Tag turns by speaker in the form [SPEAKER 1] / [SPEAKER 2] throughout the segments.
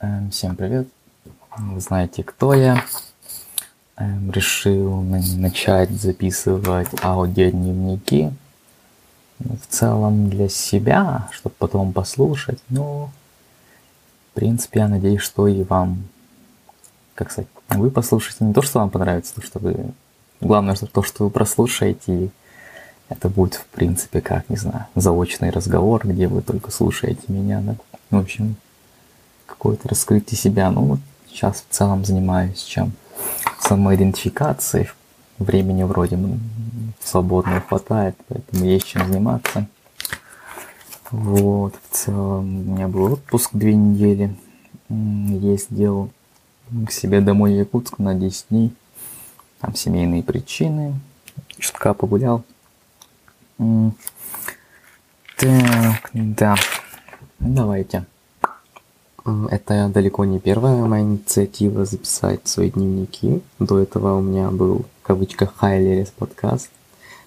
[SPEAKER 1] Эм, Всем привет. Вы знаете, кто я. Эм, Решил на- начать записывать аудиодневники. Ну, В целом для себя, чтобы потом послушать. Но, в принципе, я надеюсь, что и вам, как сказать, вы послушаете не то, что вам понравится, то, что вы... Главное, что то, что вы прослушаете, это будет, в принципе, как, не знаю, заочный разговор, где вы только слушаете меня, да. В общем, какое-то раскрытие себя. Ну, вот сейчас в целом занимаюсь чем? Самоидентификацией. Времени вроде ну, свободно хватает, поэтому есть чем заниматься. Вот, в целом у меня был отпуск две недели. М, Ездил к себе домой в Якутск на 10 дней. Там семейные причины. Чутка погулял. Так, да. Давайте. Это далеко не первая моя инициатива записать свои дневники. До этого у меня был, в кавычках, Хайлерис подкаст.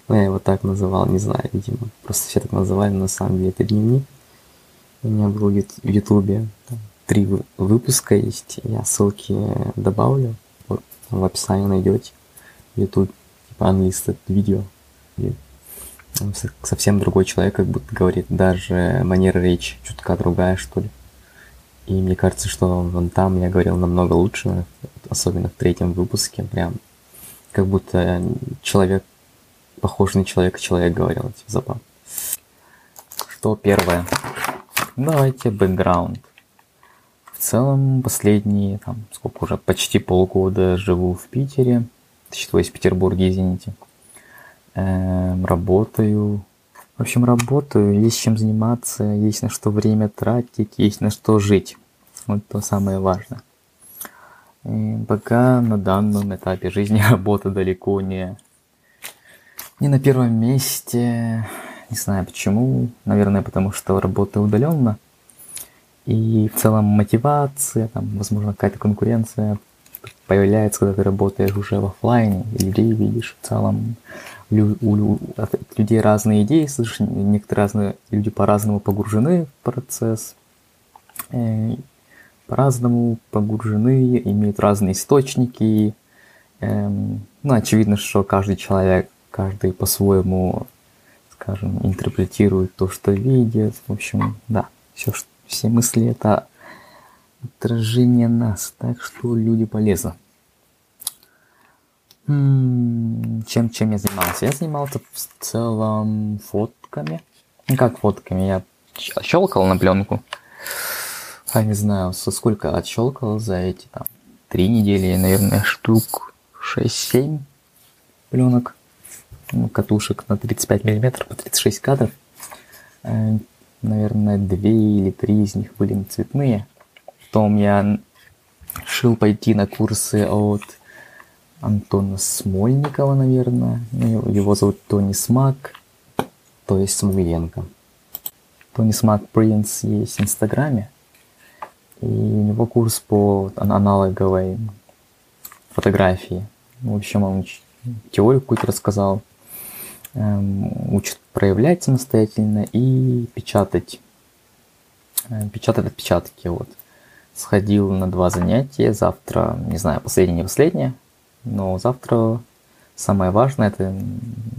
[SPEAKER 1] Но я его так называл, не знаю, видимо. Просто все так называли, но на самом деле это дневник. У меня был в Ютубе три вы- выпуска есть. Я ссылки добавлю. Вот в описании найдете. YouTube, типа unlisted видео. И совсем другой человек, как будто говорит. Даже манера речи чутка другая, что ли. И мне кажется, что вон там я говорил намного лучше, особенно в третьем выпуске, прям как будто человек, похож на человека, человек говорил, типа, забавно. Что первое? Давайте бэкграунд. В целом, последние, там, сколько уже, почти полгода живу в Питере, то есть в Петербурге, извините. Эм, работаю. В общем, работаю, есть чем заниматься, есть на что время тратить, есть на что жить. Вот то самое важное. И пока на данном этапе жизни работа далеко не, не на первом месте. Не знаю почему. Наверное, потому что работаю удаленно. И в целом мотивация, там, возможно, какая-то конкуренция появляется, когда ты работаешь уже в оффлайне, и людей видишь в целом. Лю- у от людей разные идеи, слышишь, некоторые разные люди по-разному погружены в процесс, э, по-разному погружены, имеют разные источники. Эм, ну, очевидно, что каждый человек, каждый по-своему, скажем, интерпретирует то, что видит. В общем, да, все, все мысли это отражение нас, так что люди полезны. М, Чем, чем я занимался? Я занимался в целом фотками. Ну, как фотками? Я щелкал на пленку. А не знаю, со сколько отщелкал за эти там три недели, наверное, штук 6-7 пленок. Ну, катушек на 35 миллиметров по 36 кадров. Э, Наверное, две или три из них были цветные. Потом я решил пойти на курсы от Антона Смольникова, наверное. Ну, Его зовут Тони Смак, то есть Смуленко. Тони Смак Принц есть в Инстаграме. И у него курс по ан- аналоговой фотографии. В общем, он теорию какую-то рассказал. Эм, учит проявлять самостоятельно и печатать. Э, Печатать отпечатки. Вот. Сходил на два занятия. Завтра, не знаю, последнее, не последнее. Но завтра самое важное это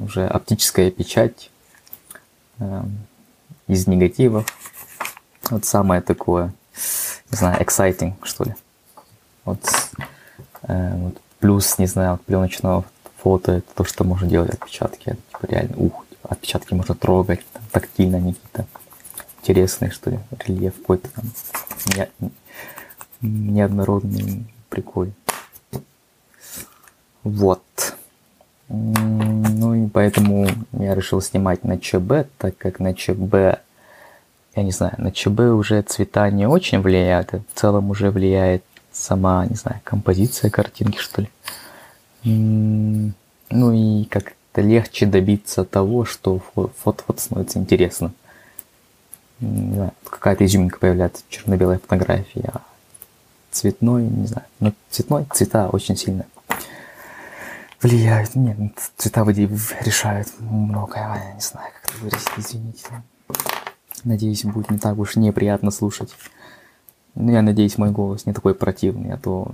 [SPEAKER 1] уже оптическая печать эм, из негативов. Вот самое такое, не знаю, exciting, что ли. Вот, э, вот плюс, не знаю, от пленочного фото это то, что можно делать отпечатки. Это, типа, реально, ух, типа, отпечатки можно трогать, там, тактильно они какие-то интересные, что ли, рельеф какой-то там не- неоднородный, прикольный. Вот. Ну и поэтому я решил снимать на ЧБ, так как на ЧБ, я не знаю, на ЧБ уже цвета не очень влияют, а в целом уже влияет сама, не знаю, композиция картинки, что ли. Ну и как-то легче добиться того, что фо- фото-фото становится Не знаю, какая-то изюминка появляется в черно-белой фотографии, а цветной, не знаю. Но цветной цвета очень сильно влияют. Нет, цвета решают многое. а Я не знаю, как это выразить, извините. Надеюсь, будет не так уж неприятно слушать. Ну, я надеюсь, мой голос не такой противный, а то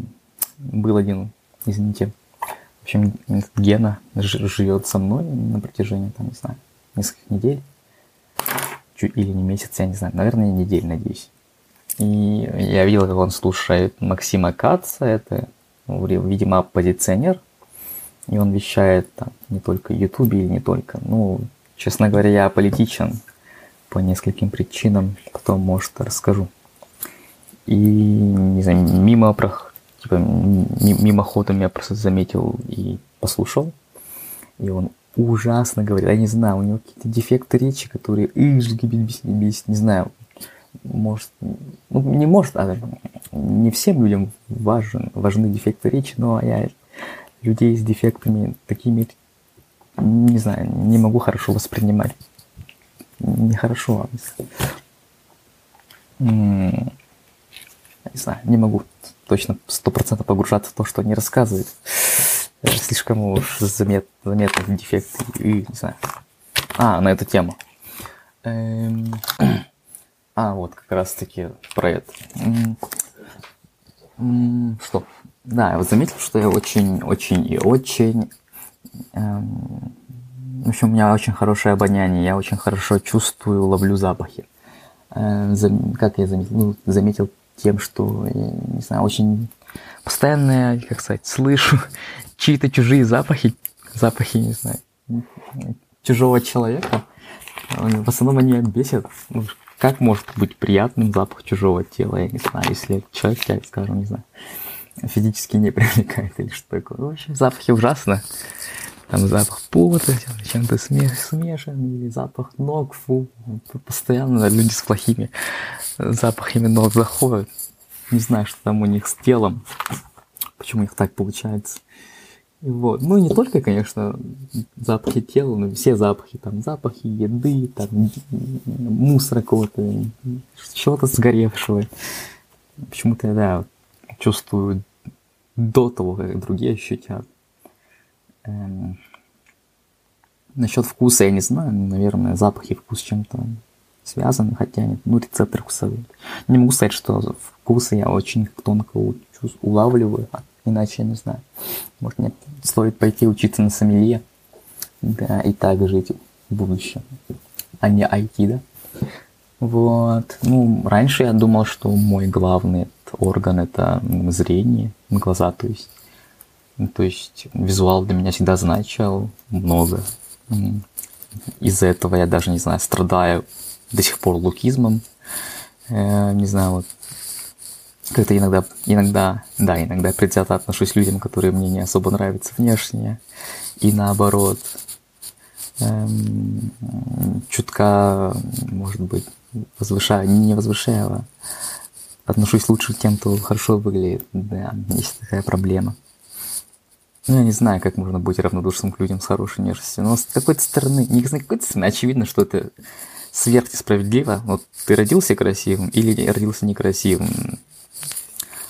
[SPEAKER 1] был один, извините. В общем, Гена живет со мной на протяжении, там, не знаю, нескольких недель. Или не месяц, я не знаю. Наверное, недель, надеюсь. И я видел, как он слушает Максима Каца, это, видимо, оппозиционер. И он вещает там не только Ютубе или не только. Ну, честно говоря, я политичен по нескольким причинам, потом, может, расскажу. И, не знаю, мимо, типа, мимоходом я просто заметил и послушал. И он ужасно говорит. Я не знаю, у него какие-то дефекты речи, которые не знаю, может, ну, не может, а не всем людям важен, важны дефекты речи, но я людей с дефектами такими, не знаю, не могу хорошо воспринимать. Нехорошо. Не знаю, не могу точно сто процентов погружаться в то, что они рассказывают. Слишком уж замет, заметный дефект и, не знаю. А, на эту тему. Эм... А, вот как раз таки про это. Что? Да, я вот заметил, что я очень, очень и очень... Эм, в общем, у меня очень хорошее обоняние, я очень хорошо чувствую, ловлю запахи. Э, как я заметил? Ну, заметил тем, что, не знаю, очень постоянно, как сказать, слышу чьи-то чужие запахи, запахи, не знаю, чужого человека. В основном они бесят. Ну, как может быть приятным запах чужого тела, я не знаю, если человек тебя, скажем, не знаю, физически не привлекает или что такое. В общем, запахи ужасно. Там запах пота, чем-то смешан, или запах ног, фу. Постоянно люди с плохими запахами ног заходят. Не знаю, что там у них с телом, почему у них так получается. Вот. Ну, не только, конечно, запахи тела, но все запахи, там, запахи еды, там, мусора какого-то, чего-то сгоревшего. Почему-то, да, чувствую до того, как другие ощутят. Эм... Насчет вкуса я не знаю, наверное, запах и вкус чем-то связаны, хотя нет, ну, рецепторы вкусовые. Не могу сказать, что вкусы я очень тонко улавливаю, Иначе, я не знаю, может, мне стоит пойти учиться на сомелье, да, и так жить в будущем, а не IT, да. Вот. Ну, раньше я думал, что мой главный орган это зрение, глаза, то есть. То есть визуал для меня всегда значил много. Из-за этого я даже, не знаю, страдаю до сих пор лукизмом. Э, не знаю, вот как-то иногда, иногда, да, иногда предвзято отношусь к людям, которые мне не особо нравятся внешне, и наоборот, эм, чутка, может быть, возвышаю, не возвышаю, а отношусь лучше к тем, кто хорошо выглядит, да, есть такая проблема. Ну, я не знаю, как можно быть равнодушным к людям с хорошей внешностью, но с какой-то стороны, не с какой-то стороны, очевидно, что это сверхнесправедливо. Вот ты родился красивым или родился некрасивым.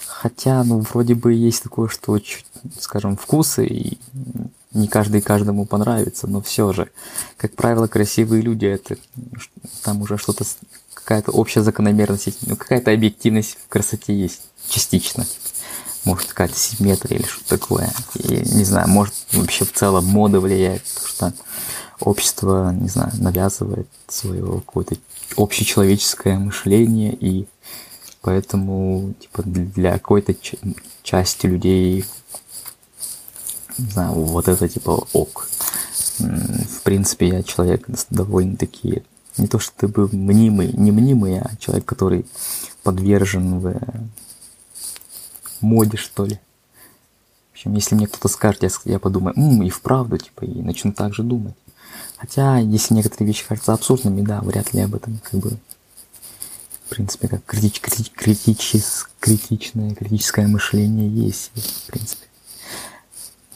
[SPEAKER 1] Хотя, ну, вроде бы есть такое, что, чуть, скажем, вкусы, и не каждый каждому понравится, но все же, как правило, красивые люди, это там уже что-то, какая-то общая закономерность, ну, какая-то объективность в красоте есть, частично. Может, какая-то симметрия или что-то такое. И, не знаю, может, вообще в целом мода влияет, потому что общество, не знаю, навязывает свое какое-то общечеловеческое мышление и Поэтому, типа, для какой-то части людей, не знаю, вот это, типа, ок. В принципе, я человек довольно-таки, не то что ты был мнимый, не мнимый, а человек, который подвержен в моде, что ли. В общем, если мне кто-то скажет, я, я подумаю, М, и вправду, типа, и начну так же думать. Хотя, если некоторые вещи кажутся абсурдными, да, вряд ли об этом как бы в принципе, как критич, критич, критичес, критичное, критическое мышление есть, в принципе.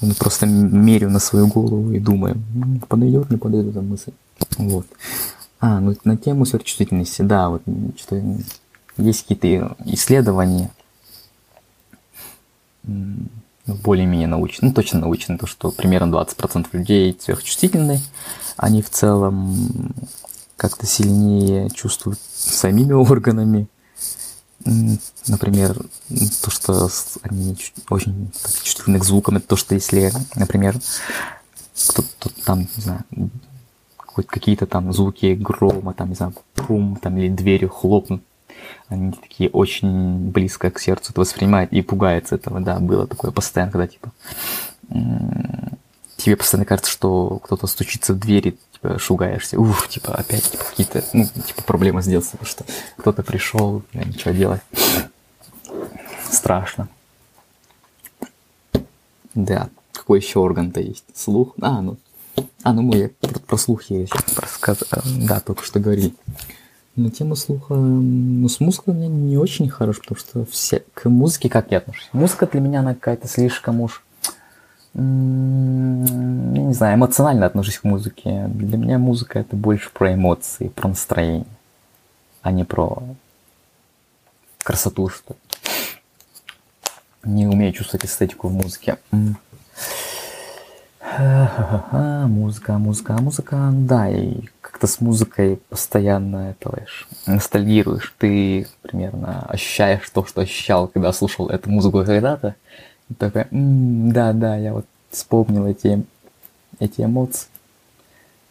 [SPEAKER 1] Я просто мерю на свою голову и думаю, подойдет, не подойдет эта мысль. Вот. А, ну на тему сверхчувствительности, да, вот что есть какие-то исследования, более-менее научные, ну точно научные, то, что примерно 20% людей сверхчувствительны, они в целом как-то сильнее чувствуют самими органами. например, то, что они очень чувствительны к звукам, это то, что если, например, кто-то там, не знаю, какие-то там звуки грома, там, не знаю, пум, там, или дверью хлопнут, они такие очень близко к сердцу это воспринимают и пугаются этого, да, было такое постоянно, когда, типа, тебе постоянно кажется, что кто-то стучится в двери, типа, шугаешься, ух, типа, опять, типа, какие-то, ну, типа, проблемы с детства, что кто-то пришел, ничего делать. Страшно. Да, какой еще орган-то есть? Слух? А, ну, а, ну мы я про, про слух я сейчас рассказывал, да, только что говорили. На тему слуха, ну, с музыкой у меня не очень хорош, потому что все, к музыке как я отношусь? Музыка для меня, она какая-то слишком уж, я не знаю, эмоционально отношусь к музыке. Для меня музыка это больше про эмоции, про настроение, а не про красоту, что Не умею чувствовать эстетику в музыке. Музыка, музыка, музыка, да, и как-то с музыкой постоянно это лишь ностальгируешь. Ты примерно ощущаешь то, что ощущал, когда слушал эту музыку когда-то. И такой, да, да, я вот вспомнил эти, эти эмоции.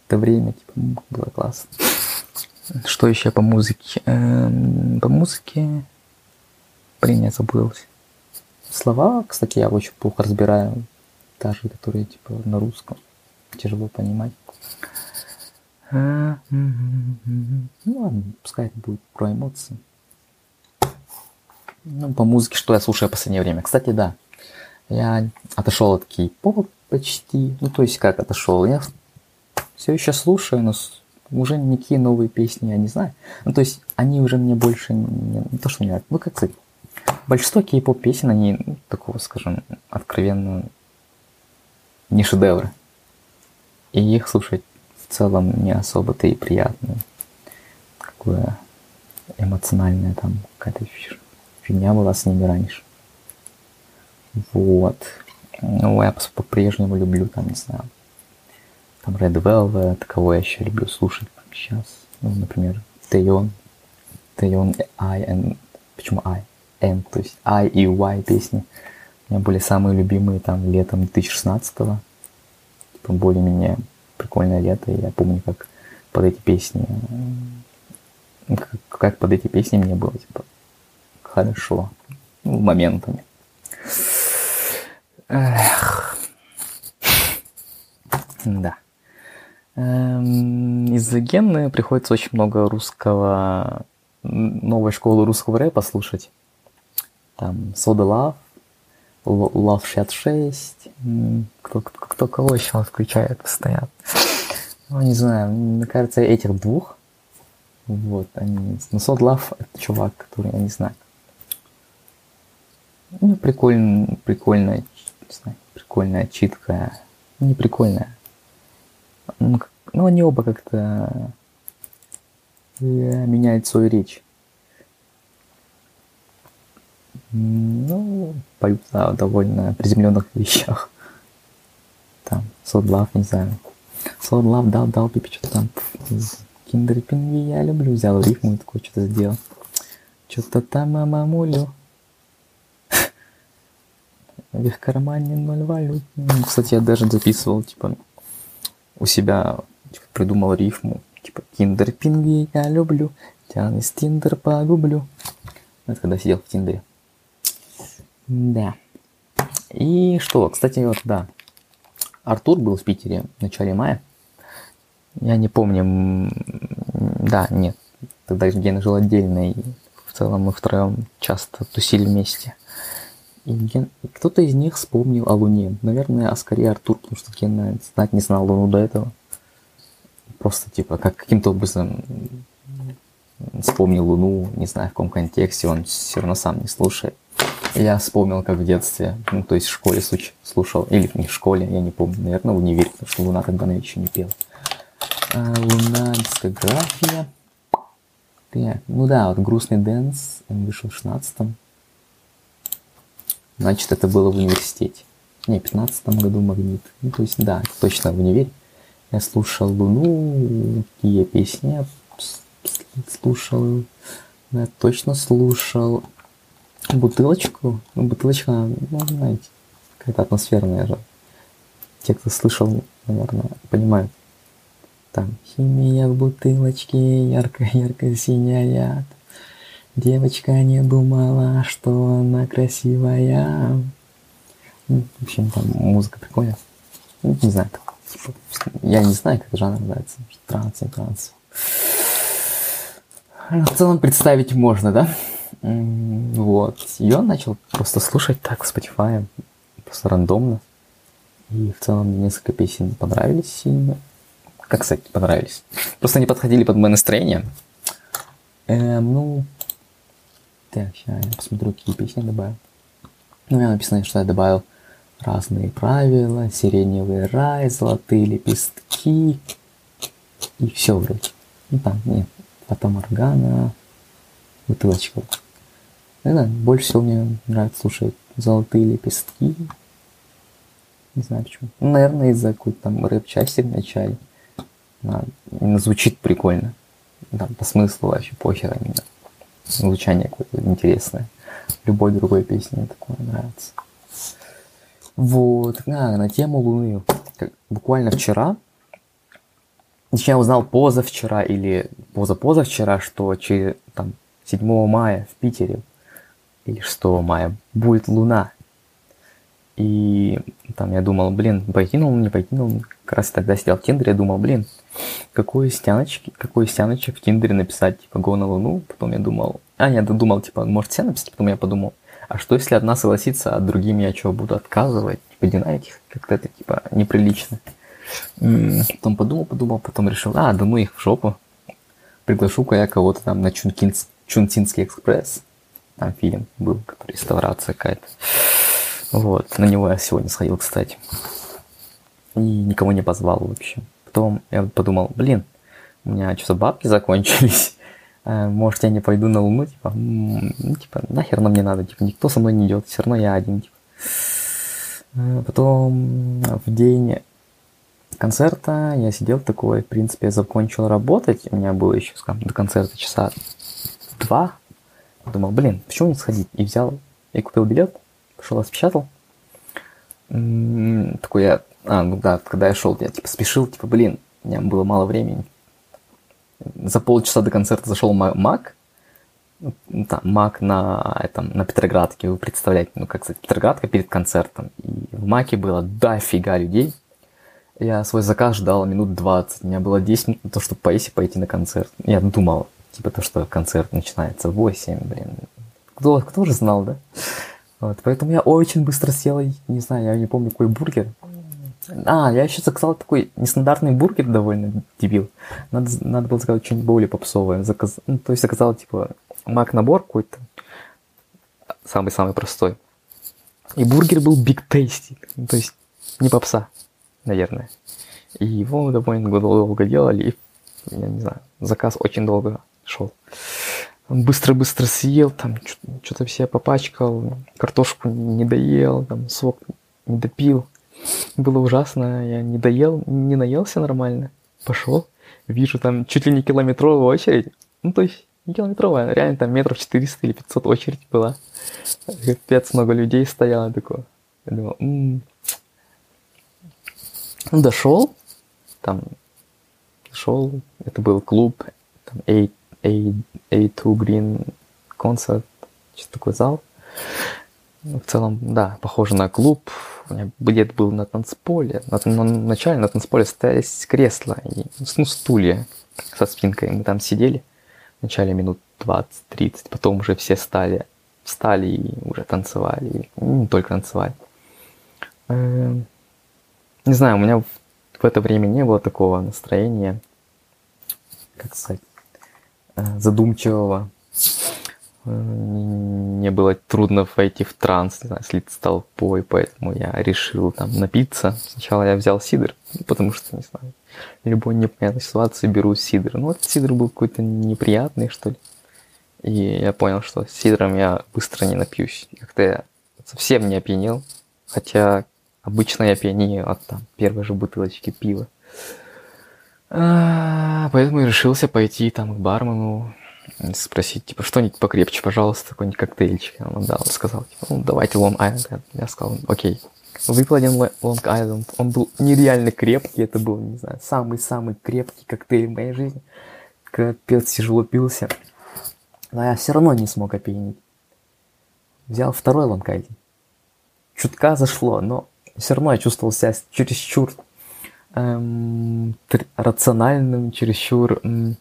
[SPEAKER 1] Это время, типа, было классно. Что еще по музыке? Эм, по музыке... Блин, я забылся. Слова, кстати, я очень плохо разбираю даже которые типа на русском тяжело понимать. Ну ладно, пускай это будет про эмоции. Ну, по музыке, что я слушаю в последнее время. Кстати, да, я отошел от кей-попа почти. Ну, то есть, как отошел? Я все еще слушаю, но уже никакие новые песни я не знаю. Ну, то есть, они уже мне больше не, не то, что не нравятся. Ну, как сказать, большинство кей-поп песен, они ну, такого, скажем, откровенно не шедевры. И их слушать в целом не особо-то и приятно. Какое эмоциональная там какая-то фигня была с ними раньше. Вот. Ну, я по-прежнему люблю, там, не знаю, там Red Velvet, кого я еще люблю слушать сейчас. Ну, например, Тэйон. Тэйон I and... Почему I? N, то есть I и Y песни. У меня были самые любимые там летом 2016-го. Типа более-менее прикольное лето. И я помню, как под эти песни... Как, как под эти песни мне было, типа, хорошо. Ну, моментами. Эх. Да. Эм, из-за Гены приходится очень много русского, новой школы русского рэпа слушать. Там Soda Love, Love 66, кто, кто, кто кого еще включает постоянно. Ну, не знаю, мне кажется, этих двух, вот, они, ну, Love, это чувак, который, я не знаю, ну, прикольно, прикольная, не знаю, прикольная, читкая, не прикольная. Ну, ну они оба как-то э, меняют свою речь. Ну, поют о довольно приземленных вещах. Там, Soul Love, не знаю. Soul Love дал, дал Пипи что-то там. Киндер Пингви я люблю. Взял рифму и такое что-то сделал. Что-то там, мамулю. В их кармане ноль валют. Ну, кстати, я даже записывал, типа, у себя типа, придумал рифму. Типа, киндер пингви я люблю. Тян из Тиндер погублю. Это когда сидел в Тиндере. Да. И что, кстати, вот, да. Артур был в Питере в начале мая. Я не помню, да, нет. Тогда Гена жил отдельно, и в целом мы втроем часто тусили вместе. И, Ген... кто-то из них вспомнил о Луне. Наверное, а скорее Артур, потому что Ген знать не знал Луну до этого. Просто, типа, как каким-то образом вспомнил Луну, не знаю в каком контексте, он все равно сам не слушает. Я вспомнил, как в детстве, ну, то есть в школе слушал, или не в школе, я не помню, наверное, в универе, потому что Луна тогда она еще не пела. А, Луна, дискография. Так, ну да, вот грустный дэнс, он вышел в 16-м. Значит, это было в университете. Не, в 15 году магнит. Ну, то есть, да, точно в универе. Я слушал Луну, какие песни я слушал. Я точно слушал бутылочку. Ну, бутылочка, ну, знаете, какая-то атмосферная же. Те, кто слышал, наверное, понимают. Там химия в бутылочке, ярко-ярко синяя. Девочка не думала, что она красивая. Ну, в общем, там музыка прикольная. Ну, не знаю, так, типа, я не знаю, как жанр называется. Транс, не транс. В целом представить можно, да? Вот. Я начал просто слушать так в Spotify, просто рандомно. И в целом несколько песен понравились сильно. Как, кстати, понравились. Просто они подходили под мое настроение. Эм, ну, так, сейчас я посмотрю, какие песни я добавил. Ну, у меня написано, что я добавил разные правила, сиреневый рай, золотые лепестки и все вроде. Ну там, нет, фотоморгана, бутылочка. Это больше всего мне нравится слушать золотые лепестки. Не знаю почему. Ну, наверное, из-за какой-то там рэп-части в начале. Она, звучит прикольно. Там по смыслу вообще похер именно звучание какое-то интересное. Любой другой песне такое нравится. Вот, а, на тему Луны. Как, буквально вчера, я узнал позавчера или позапозавчера, что через, там, 7 мая в Питере или 6 мая будет Луна. И там я думал, блин, покинул, не покинул. Как раз тогда сидел в Тиндере, я думал, блин, какой стяночки, какой стяночек в Тиндере написать, типа, го на Луну. Потом я думал, а, нет, думал, типа, может все написать, потом я подумал, а что если одна согласится, а другим я что, буду отказывать? Типа, динамить как-то это, типа, неприлично. Потом подумал, подумал, потом решил, а, да ну их в жопу. Приглашу-ка я кого-то там на Чункинс, Чунтинский экспресс. Там фильм был, который реставрация какая-то. Вот, на него я сегодня сходил, кстати. И никого не позвал вообще. Потом я подумал, блин, у меня что-то бабки закончились. Э, может, я не пойду на Луну, типа, ну, типа, нахер нам не надо, типа, никто со мной не идет, все равно я один, типа. Э, потом в день концерта я сидел такой, в принципе, я закончил работать, у меня было еще, скажем, до концерта часа два. Думал, блин, почему не сходить? И взял, и купил билет, пошел распечатал. Такой я, а, ну да, когда я шел, я типа спешил, типа, блин, у меня было мало времени. За полчаса до концерта зашел Мак, ну, там, Мак на, этом, на Петроградке, вы представляете, ну, как сказать, Петроградка перед концертом. И в Маке было дофига людей. Я свой заказ ждал минут 20. У меня было 10 минут на то, чтобы поесть и пойти на концерт. Я думал, типа, то, что концерт начинается в 8, блин. Кто, кто же знал, да? Вот, поэтому я очень быстро сел, не знаю, я не помню, какой бургер. А, я еще заказал такой нестандартный бургер довольно дебил. Надо, надо было заказать что-нибудь более попсовое. Заказ... Ну, то есть заказал, типа, мак-набор какой-то. Самый-самый простой. И бургер был Big Tasty. Ну, то есть не попса, наверное. И его довольно долго делали. И, я не знаю, заказ очень долго шел. Быстро-быстро съел, там что-то все попачкал, картошку не доел, там сок не допил. Было ужасно, я не доел, не наелся нормально. Пошел, вижу там чуть ли не километровая очередь. Ну, то есть не километровая, реально там метров 400 или 500 очередь была. Капец, много людей стояло такое. Я думал, м-м". Дошел, там, дошел, это был клуб, там, A, A, A2 Green Concert, что такой зал. Ну, в целом, да, похоже на клуб. У меня билет был на танцполе. На, на, вначале на танцполе стояли кресла, и, ну, стулья со спинкой. Мы там сидели. Вначале минут 20-30, потом уже все стали, встали и уже танцевали. И не только танцевали. Эм, не знаю, у меня в, в это время не было такого настроения, как сказать, задумчивого мне было трудно войти в транс, не знаю, слиться толпой, поэтому я решил там напиться. Сначала я взял сидр, ну, потому что, не знаю, в любой непонятной ситуации беру сидр. Ну, вот сидр был какой-то неприятный, что ли. И я понял, что с сидром я быстро не напьюсь. Как-то я совсем не опьянел, хотя обычно я пьянею от там, первой же бутылочки пива. А, поэтому я решился пойти там к бармену, спросить, типа, что-нибудь покрепче, пожалуйста, какой-нибудь коктейльчик. Он дал, сказал, типа, ну, давайте Long Island. Я сказал, окей. Выпил один Long Island. Он был нереально крепкий. Это был, не знаю, самый-самый крепкий коктейль в моей жизни. Капец, тяжело пился. Но я все равно не смог опьянить. Взял второй Long Island. Чутка зашло, но все равно я чувствовал себя чересчур эм, рациональным, чересчур эм,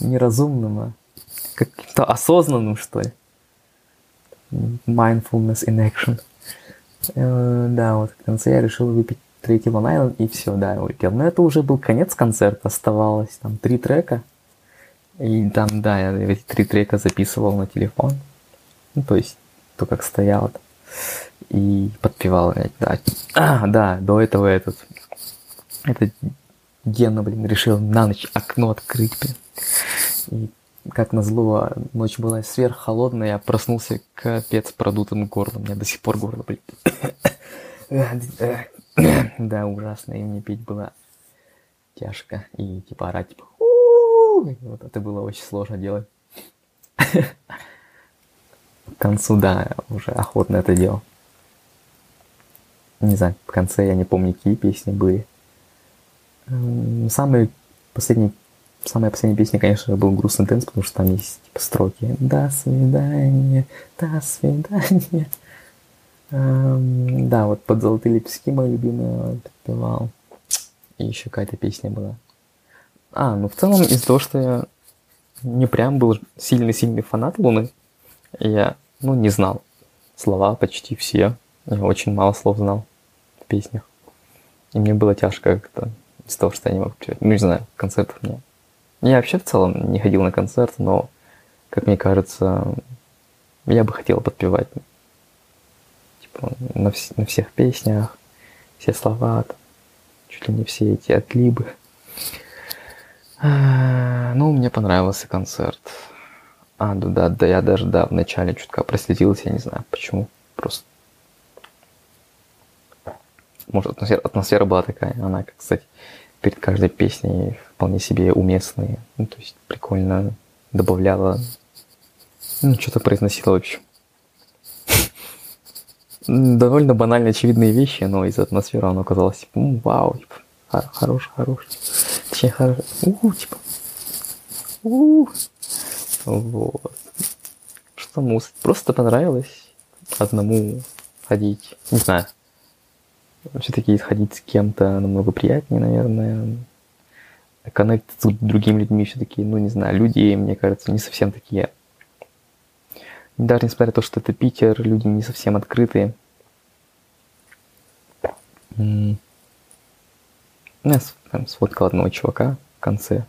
[SPEAKER 1] неразумным, а как-то осознанным, что ли. Mindfulness in action. Э, да, вот в конце я решил выпить третий Long Island, и все, да, я улетел. Но это уже был конец концерта, оставалось там три трека. И там, да, я эти три трека записывал на телефон. Ну, то есть, то, как стоял. И подпевал, да. А, да, до этого этот... Этот Гена, блин, решил на ночь окно открыть, блин. И как назло, ночь была сверххолодная, я проснулся капец продутым горлом. У меня до сих пор горло, блин. Да, ужасно, и мне пить было тяжко. И типа орать, типа, вот это было очень сложно делать. К концу, да, уже охотно это делал. Не знаю, в конце я не помню, какие песни были. Самые последние Самая последняя песня, конечно, был грустный дэнс, потому что там есть типа строки «До свидания, до свидания». Эм, да, вот под золотые лепестки мой любимый подпевал. И еще какая-то песня была. А, ну в целом из-за того, что я не прям был сильный-сильный фанат Луны, я, ну, не знал слова почти все. Я очень мало слов знал в песнях. И мне было тяжко как-то из-за того, что я не мог петь. Ну, не знаю, концертов нет. Я вообще в целом не ходил на концерт, но, как мне кажется, я бы хотел подпевать. Типа, на, вс- на всех песнях, все слова, там, чуть ли не все эти отлибы. А, ну, мне понравился концерт. А, да, да, да, я даже, да, вначале чутка проследился, я не знаю почему. Просто может, атмосфера, атмосфера была такая. Она, кстати, перед каждой песней вполне себе уместные. Ну, то есть прикольно добавляла, ну, что-то произносила, в общем. Довольно банальные, очевидные вещи, но из атмосферы оно оказалось, типа, вау, типа, хорош, хорош. Точнее, хорош. У, типа. У. Вот. Что мусор. Просто понравилось одному ходить. Не знаю. Все-таки ходить с кем-то намного приятнее, наверное коннект с другими людьми все-таки, ну, не знаю, люди, мне кажется, не совсем такие. Даже несмотря на то, что это Питер, люди не совсем открытые. Я там сфоткал одного чувака в конце.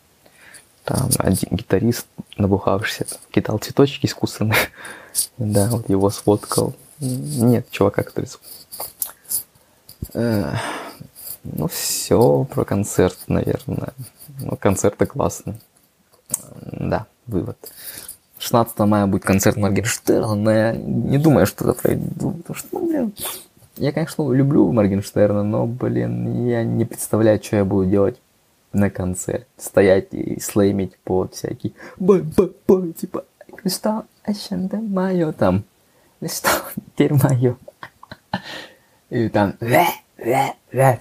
[SPEAKER 1] Там один гитарист, набухавшийся, кидал цветочки искусственные. да, вот его сфоткал. Нет, чувака, который... Ну, все про концерт, наверное. Ну, концерты классные. Да, вывод. 16 мая будет концерт Моргенштерна, но я не думаю, что это пройду, потому что, ну, блин, я, конечно, люблю Моргенштерна, но, блин, я не представляю, что я буду делать на концерте. Стоять и слеймить под всякие бой-бой-бой, типа, что, а чем мое там, что теперь мое. И там,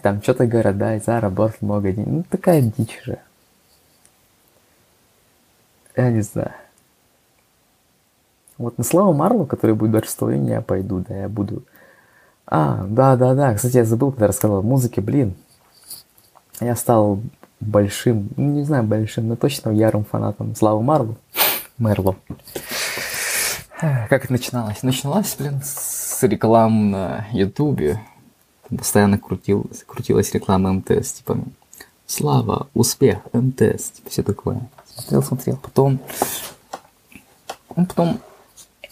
[SPEAKER 1] там что-то города, и заработал много денег. Ну, такая дичь же. Я не знаю. Вот на Славу Марлу, который будет 26 июня, я пойду, да, я буду... А, да-да-да, кстати, я забыл, когда рассказывал о музыке, блин. Я стал большим, ну, не знаю, большим, но точно ярым фанатом Славы Марлу. Мерло. Как это начиналось? Начиналось, блин, с рекламы на Ютубе постоянно крутил, крутилась реклама МТС, типа «Слава, успех, МТС», типа все такое. Смотрел, смотрел. Потом, ну, потом,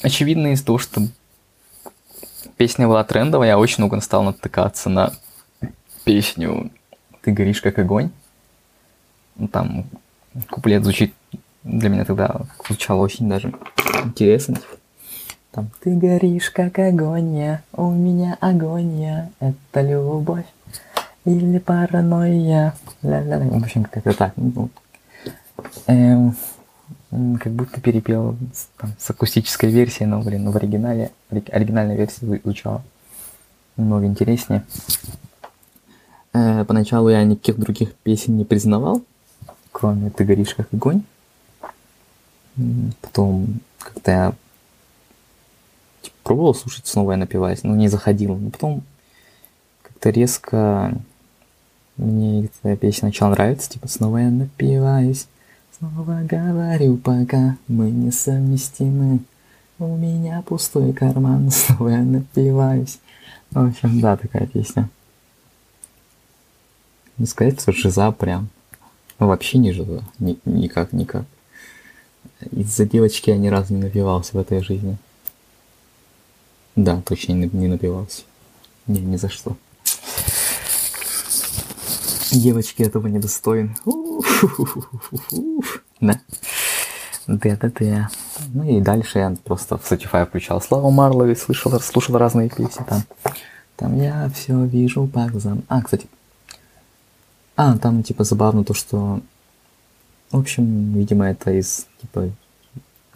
[SPEAKER 1] очевидно из того, что песня была трендовая, я очень много стал натыкаться на песню «Ты горишь как огонь». Ну, там куплет звучит для меня тогда звучало очень даже интересно. Там ты горишь как огонь, у меня огонь, это любовь или паранойя. Ля-ля-ля. В общем, как-то так. Ну, эм, как будто перепел там, с акустической версией, но, блин, в оригинале, оригинальная версия звучала немного интереснее. Э, поначалу я никаких других песен не признавал, кроме «Ты горишь как огонь». Потом как-то я пробовал слушать снова я напиваюсь, но не заходил. Но потом как-то резко мне эта песня начала нравиться, типа «Снова я напиваюсь, снова говорю, пока мы несовместимы». У меня пустой карман, снова я напиваюсь. В общем, да, такая песня. Не сказать, что жиза прям. Ну, вообще не жиза. Ни, никак, никак. Из-за девочки я ни разу не напивался в этой жизни. Да, точно не, напивался. Не, ни за что. Девочки этого недостойны. Да. Да-да-да. Ну и дальше я просто в Spotify включал Славу Марлови, слышал, слушал разные песни там. Там я все вижу по глазам. А, кстати. А, там типа забавно то, что... В общем, видимо, это из типа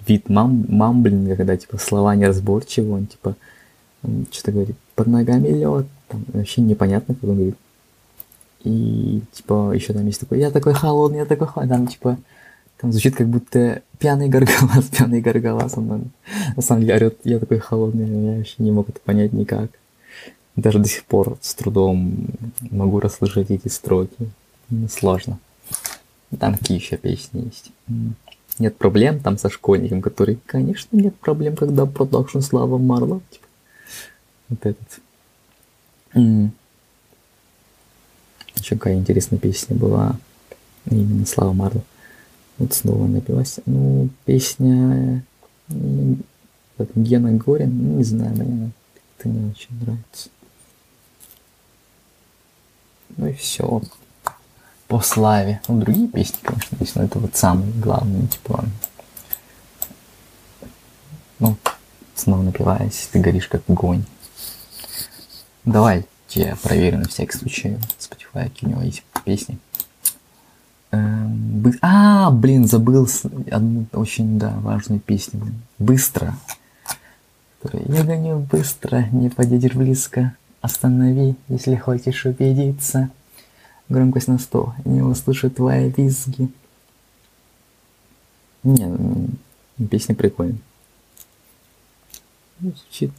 [SPEAKER 1] вид мам, мамблинга, когда типа слова неразборчивые, он типа что-то говорит, под ногами лед, там, вообще непонятно, как он говорит. И типа еще там есть такой, я такой холодный, я такой холодный, там типа там звучит как будто пьяный горголас, пьяный горголас. Он на самом деле орет, я такой холодный, я вообще не мог это понять никак. Даже до сих пор с трудом могу расслышать эти строки. Сложно. Там какие еще песни есть. Нет проблем там со школьником, который, конечно, нет проблем, когда продакшн Слава Марло. Типа. Вот этот. Еще какая интересная песня была. Именно Слава Марло. Вот снова напилась. Ну, песня как Гена Горин, ну, не знаю, мне это не очень нравится. Ну и все. По славе. Ну, другие песни, конечно, есть, но это вот самый главный, типа. Ну, снова напиваясь, ты горишь как огонь. Давайте я проверю на всякий случай Spotify, какие у него есть песни. Эм, а, блин, забыл одну очень, да, важную песню. Быстро. Я гоню быстро, не подъедешь близко. Останови, если хочешь убедиться. Громкость на 100, не услышу твои визги. Не, песня прикольная. Ну, звучит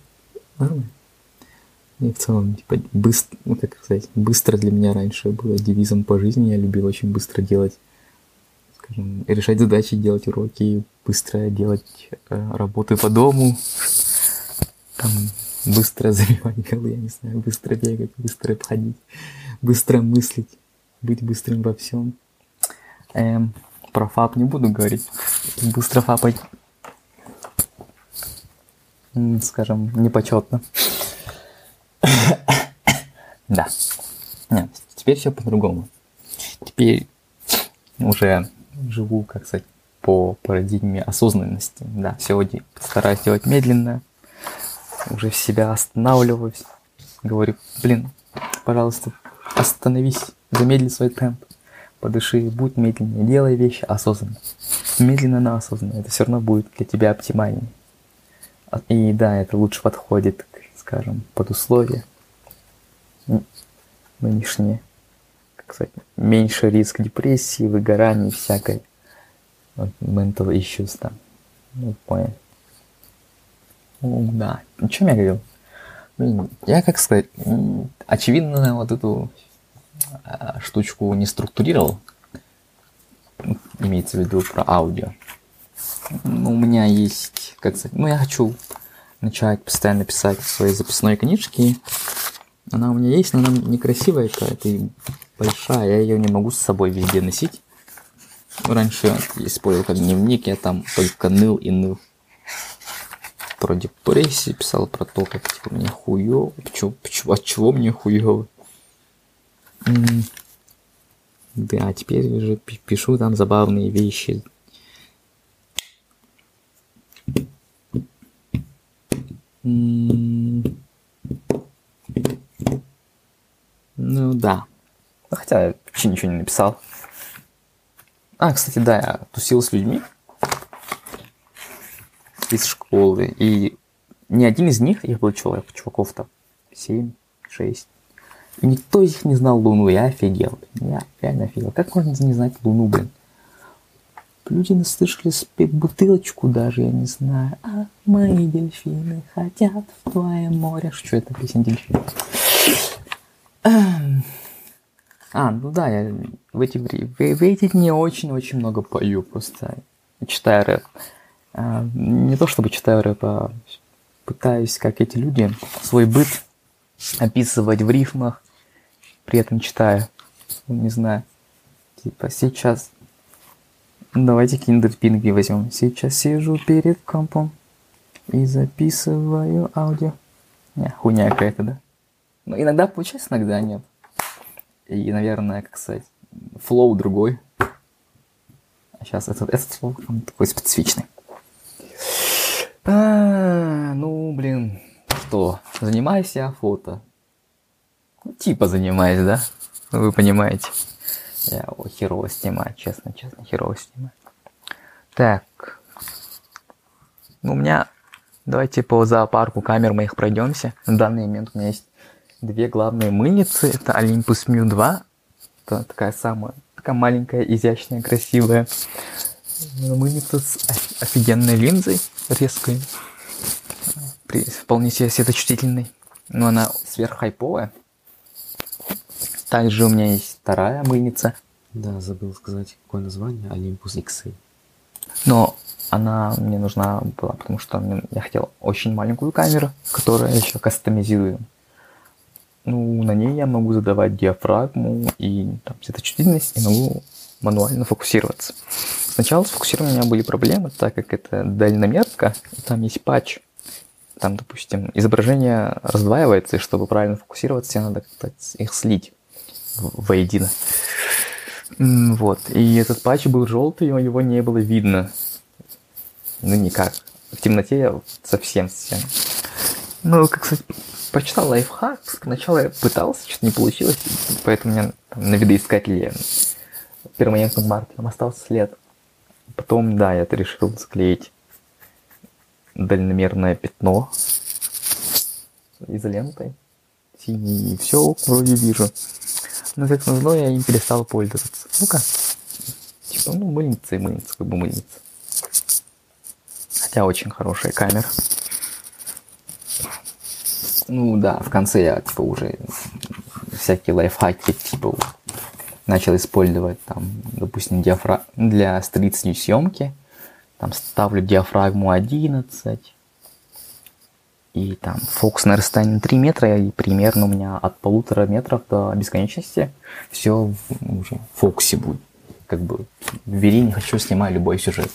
[SPEAKER 1] нормально. И в целом, типа, быстро, ну, как сказать, быстро для меня раньше было девизом по жизни. Я любил очень быстро делать, скажем, решать задачи, делать уроки, быстро делать э, работы по дому, там, быстро забивать голы, я не знаю, быстро бегать, быстро обходить, быстро мыслить, быть быстрым во всем. Эм, про фап не буду говорить. Быстро фапать, скажем, непочетно. Да. Нет, теперь все по-другому. Теперь уже живу, как сказать, по парадигме осознанности. Да, сегодня стараюсь делать медленно, уже себя останавливаюсь. Говорю, блин, пожалуйста, остановись, замедли свой темп, подыши, будь медленнее, делай вещи осознанно. Медленно, но осознанно. Это все равно будет для тебя оптимальнее. И да, это лучше подходит, скажем, под условия нынешние, как сказать, меньше риск депрессии, выгорания всякой. Вот, mental issues там. Ну, понял. Ну, да. О чем я говорил? Я, как сказать, очевидно, вот эту а, штучку не структурировал. Имеется в виду про аудио. Ну, у меня есть, как сказать, ну, я хочу начать постоянно писать в своей записной книжке она у меня есть, но она некрасивая какая-то и большая. Я ее не могу с собой везде носить. Раньше я использовал как дневник, я там только ныл и ныл. Про депрессию писал, про то, как типа мне хуёво, почему, почему, от чего мне хуёво. Да, теперь уже пишу там забавные вещи. М ну да. Хотя вообще ничего не написал. А, кстати, да, я тусил с людьми. Из школы. И ни один из них, их был человек, чуваков-то 7, 6. И никто из них не знал Луну. Я офигел. Я реально офигел. Как можно не знать Луну, блин? Люди наслышали спеть бутылочку даже, я не знаю. А мои дельфины хотят в твое море. Что это песня дельфинов? А, ну да, я в эти, в, в эти дни очень-очень много пою, просто читаю рэп. А, не то чтобы читаю рэп, а пытаюсь, как эти люди, свой быт описывать в рифмах, при этом читаю. Не знаю. Типа сейчас Давайте киндер пингви возьмем. Сейчас сижу перед компом и записываю аудио. Не, хуйня какая-то, да? Ну, иногда получается, иногда нет. И, наверное, как сказать, flow другой. А сейчас этот, этот flow такой специфичный. А, ну, блин, что, занимаюсь я фото. Ну, типа занимаюсь, да? Вы понимаете. Я о, херово снимаю, честно, честно, херово снимаю. Так. Ну, у меня... Давайте по зоопарку камер моих пройдемся. На данный момент у меня есть две главные мыльницы. Это Olympus Mew 2. Это такая самая, такая маленькая, изящная, красивая мыльница с офигенной линзой резкой. Вполне себе светочувствительной. Но она сверххайповая. Также у меня есть вторая мыльница.
[SPEAKER 2] Да, забыл сказать, какое название. Olympus XA.
[SPEAKER 1] Но она мне нужна была, потому что я хотел очень маленькую камеру, которую я еще кастомизирую. Ну, на ней я могу задавать диафрагму и там, светочувствительность, и могу мануально фокусироваться. Сначала с фокусированием у меня были проблемы, так как это дальномерка, там есть патч. Там, допустим, изображение раздваивается, и чтобы правильно фокусироваться, тебе надо как-то их слить воедино. Вот. И этот патч был желтый, и его не было видно. Ну, никак. В темноте я совсем-совсем. Ну, как сказать, прочитал лайфхак. Сначала я пытался, что-то не получилось, поэтому у меня там, на видоискателе перманентным маркером остался след. Потом, да, я решил склеить дальномерное пятно изолентой. И все вроде вижу. Но как назло я им перестал пользоваться. Ну-ка. Типа, ну, мыльница и мыльница, как бы мыльница. Хотя очень хорошая камера. Ну да, в конце я типа уже всякие лайфхаки типа начал использовать там, допустим, диафра... для стритсной съемки. Там ставлю диафрагму 11, и там фокус на расстоянии 3 метра, и примерно у меня от полутора метров до бесконечности все уже в фокусе будет. Как бы бери, не хочу, снимать любой сюжет.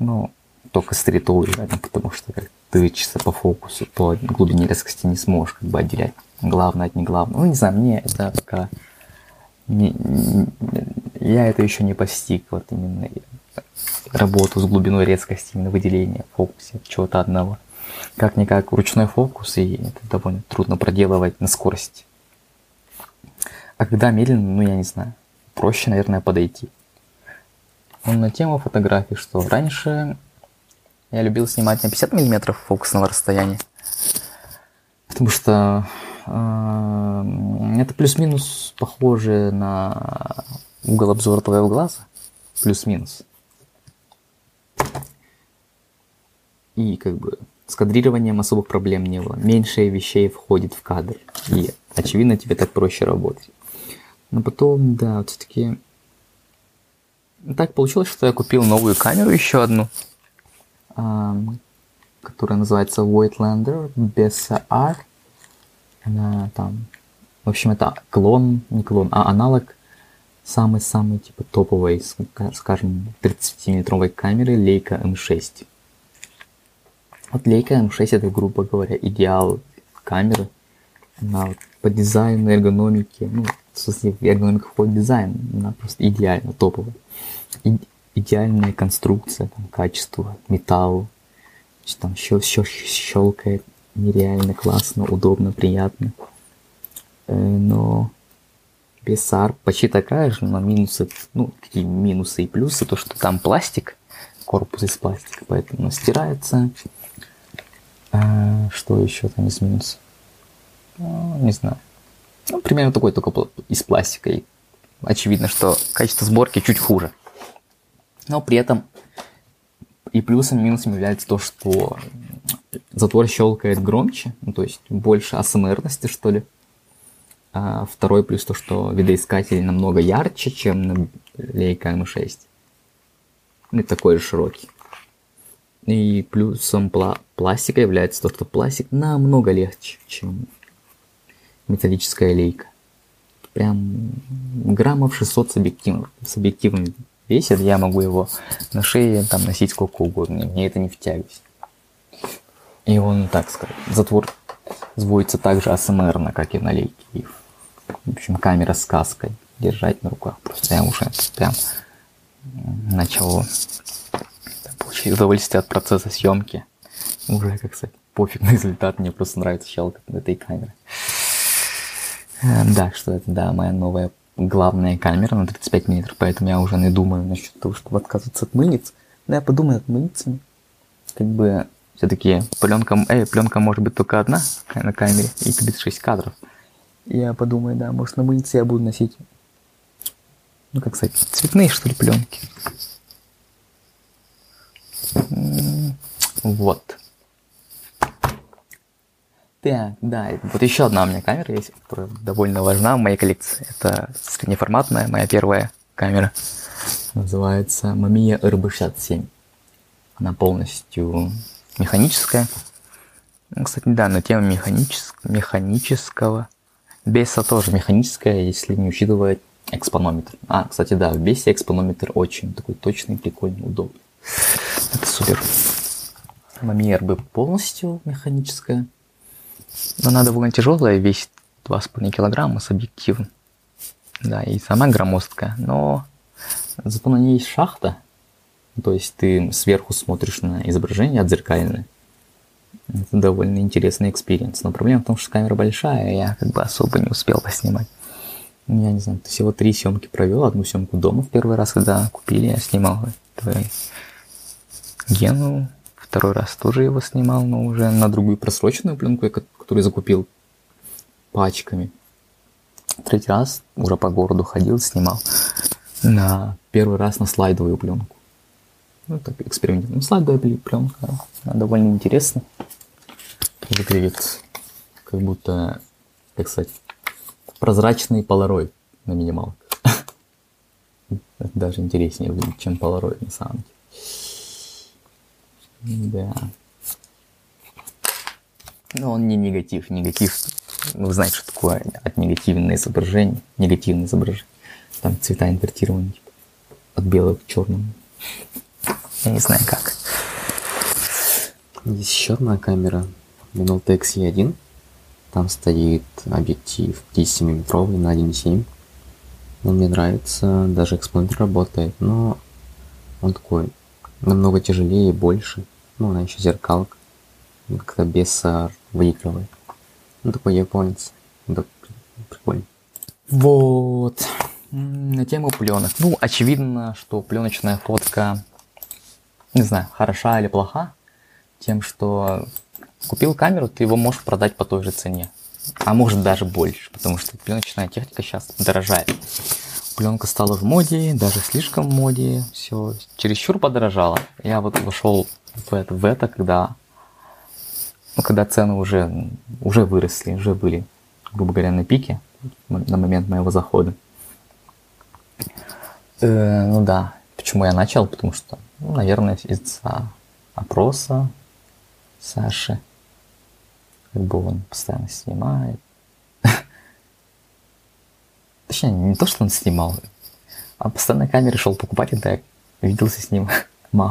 [SPEAKER 1] Ну, только стритовый, да, потому что как ты чисто по фокусу, по глубине резкости не сможешь как бы отделять главное от неглавного. Ну, не знаю, мне это пока... Не, я это еще не постиг, вот именно работу с глубиной резкости, именно выделение в фокусе чего-то одного как-никак ручной фокус, и это довольно трудно проделывать на скорости. А когда медленно, ну я не знаю, проще, наверное, подойти. Но на тему фотографий, что раньше я любил снимать на 50 мм фокусного расстояния, потому что это плюс-минус похоже на угол обзора твоего глаза, плюс-минус. И как бы с кадрированием особых проблем не было. Меньше вещей входит в кадр. И, очевидно, тебе так проще работать. Но потом, да, все-таки... Так получилось, что я купил новую камеру, еще одну, которая называется Voigtlander BSR. Она там... В общем, это клон, не клон, а аналог самый-самый типа топовой, скажем, 30-метровой камеры Leica M6. Вот Leica M6 это, грубо говоря, идеал камеры. Она вот по дизайну, эргономике, ну, в смысле, эргономика входит дизайн, она просто идеально, топовая. И, идеальная конструкция, там, качество, металл, там щел, щел, щелкает нереально классно, удобно, приятно. Э, но BSR почти такая же, но минусы, ну, какие минусы и плюсы, то, что там пластик, корпус из пластика, поэтому стирается. А, что еще там из минусов? Ну, не знаю. Ну, примерно такой, только из пластика. И очевидно, что качество сборки чуть хуже. Но при этом и плюсом, и минусом является то, что затвор щелкает громче, ну, то есть больше асмрности, что ли. А второй плюс то, что видоискатель намного ярче, чем на Leica M6. И такой же широкий. И плюсом пла пластика является то, что пластик намного легче, чем металлическая лейка. Прям граммов 600 с объективом, с объективом весит, я могу его на шее там носить сколько угодно, мне это не втягивать. И он, так сказать, затвор зводится так же асмрно, как и на лейке. В общем, камера с каской держать на руках. Просто я уже прям начал получить удовольствие от процесса съемки. Уже, как сказать, пофиг на результат, мне просто нравится щелкать на этой камере. Э, да, что это, да, моя новая главная камера на 35 мм, поэтому я уже не думаю насчет того, чтобы отказываться от мыльниц. Но я подумаю от мыльницами. Как бы все-таки пленка, э, пленка может быть только одна на камере и 36 кадров. Я подумаю, да, может на мыльнице я буду носить, ну как сказать, цветные что ли пленки. Вот. Так, да, вот еще одна у меня камера есть, которая довольно важна в моей коллекции. Это среднеформатная, моя первая камера. Называется Mamiya RB67. Она полностью механическая. Ну, кстати, да, на тему механичес... механического. Беса тоже механическая, если не учитывать экспонометр. А, кстати, да, в бесе экспонометр очень такой точный, прикольный, удобный. Это супер. Mamiya RB полностью механическая. Но она довольно тяжелая, весит 2,5 килограмма с объективом. Да, и сама громоздкая, но зато на ней есть шахта. То есть ты сверху смотришь на изображение отзеркальное. Это довольно интересный experience. Но проблема в том, что камера большая, и я как бы особо не успел поснимать. Ну, я не знаю, всего три съемки провел. Одну съемку дома в первый раз, когда купили, я снимал твою Гену. Второй раз тоже его снимал, но уже на другую просроченную пленку, который закупил пачками. Третий раз уже по городу ходил, снимал. На первый раз на слайдовую пленку. Ну, так эксперимент. Ну, слайдовая пленка, она довольно интересно. Выглядит как будто, как сказать, прозрачный полароид на минималках. Даже интереснее выглядит, чем полароид на самом деле. Да. Но ну, он не негатив. Негатив, вы знаете, что такое от негативное изображение. Негативное изображение. Там цвета интерпретированы типа, от белого к черному. Я не знаю как.
[SPEAKER 2] Есть еще одна камера Minolta XE1. Там стоит объектив 10-мм на 1.7. Но мне нравится, даже экспонент работает, но он такой намного тяжелее и больше. Ну, она еще зеркалка. Как-то без выигрывает. Ну, такой японец. Да, прикольно.
[SPEAKER 1] Вот. На тему пленок. Ну, очевидно, что пленочная фотка, не знаю, хороша или плоха, тем, что купил камеру, ты его можешь продать по той же цене. А может даже больше, потому что пленочная техника сейчас дорожает. Пленка стала в моде, даже слишком в моде, все чересчур подорожало. Я вот вошел в это, в это когда ну, когда цены уже, уже выросли, уже были, грубо говоря, на пике на момент моего захода. Э, ну да, почему я начал? Потому что, ну, наверное, из-за опроса Саши. Как бы он постоянно снимает. Точнее, не то, что он снимал, а постоянно камеры шел покупать, когда я виделся с ним.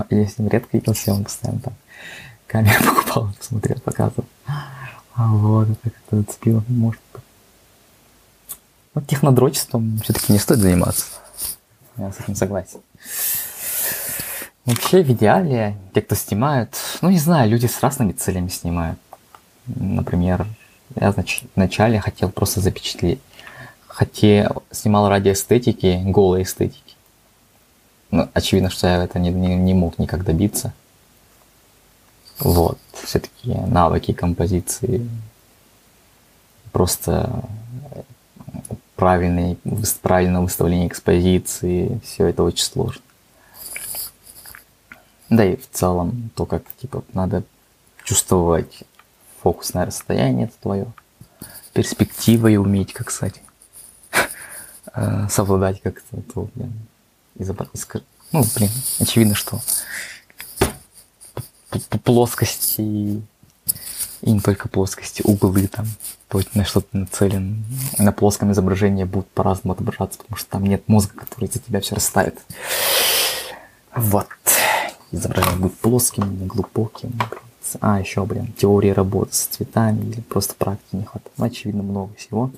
[SPEAKER 1] Я с ним редко виделся, он постоянно там камеру покупал, посмотрел, показывал. А вот, это как-то зацепило, может быть. Вот технодрочеством все-таки не стоит заниматься. Я с этим согласен. Вообще, в идеале, те, кто снимают, ну, не знаю, люди с разными целями снимают. Например, я значит, вначале хотел просто запечатлеть. Хотел, снимал ради эстетики, голой эстетики. ну, очевидно, что я это не, не, не мог никак добиться. Вот. Все-таки навыки композиции, просто правильное, правильное выставление экспозиции, все это очень сложно. Да и в целом то, как типа надо чувствовать фокусное расстояние это твое, перспективой уметь, как кстати, э, совладать как-то, то, блин. Ну, блин, очевидно, что плоскости и не только плоскости, углы там, на что то нацелен, на плоском изображении будут по-разному отображаться, потому что там нет мозга, который за тебя все расставит. Вот. Изображение будет плоским, глубоким. А, еще, блин, теория работы с цветами или просто практики не хватает. Ну, очевидно, много всего.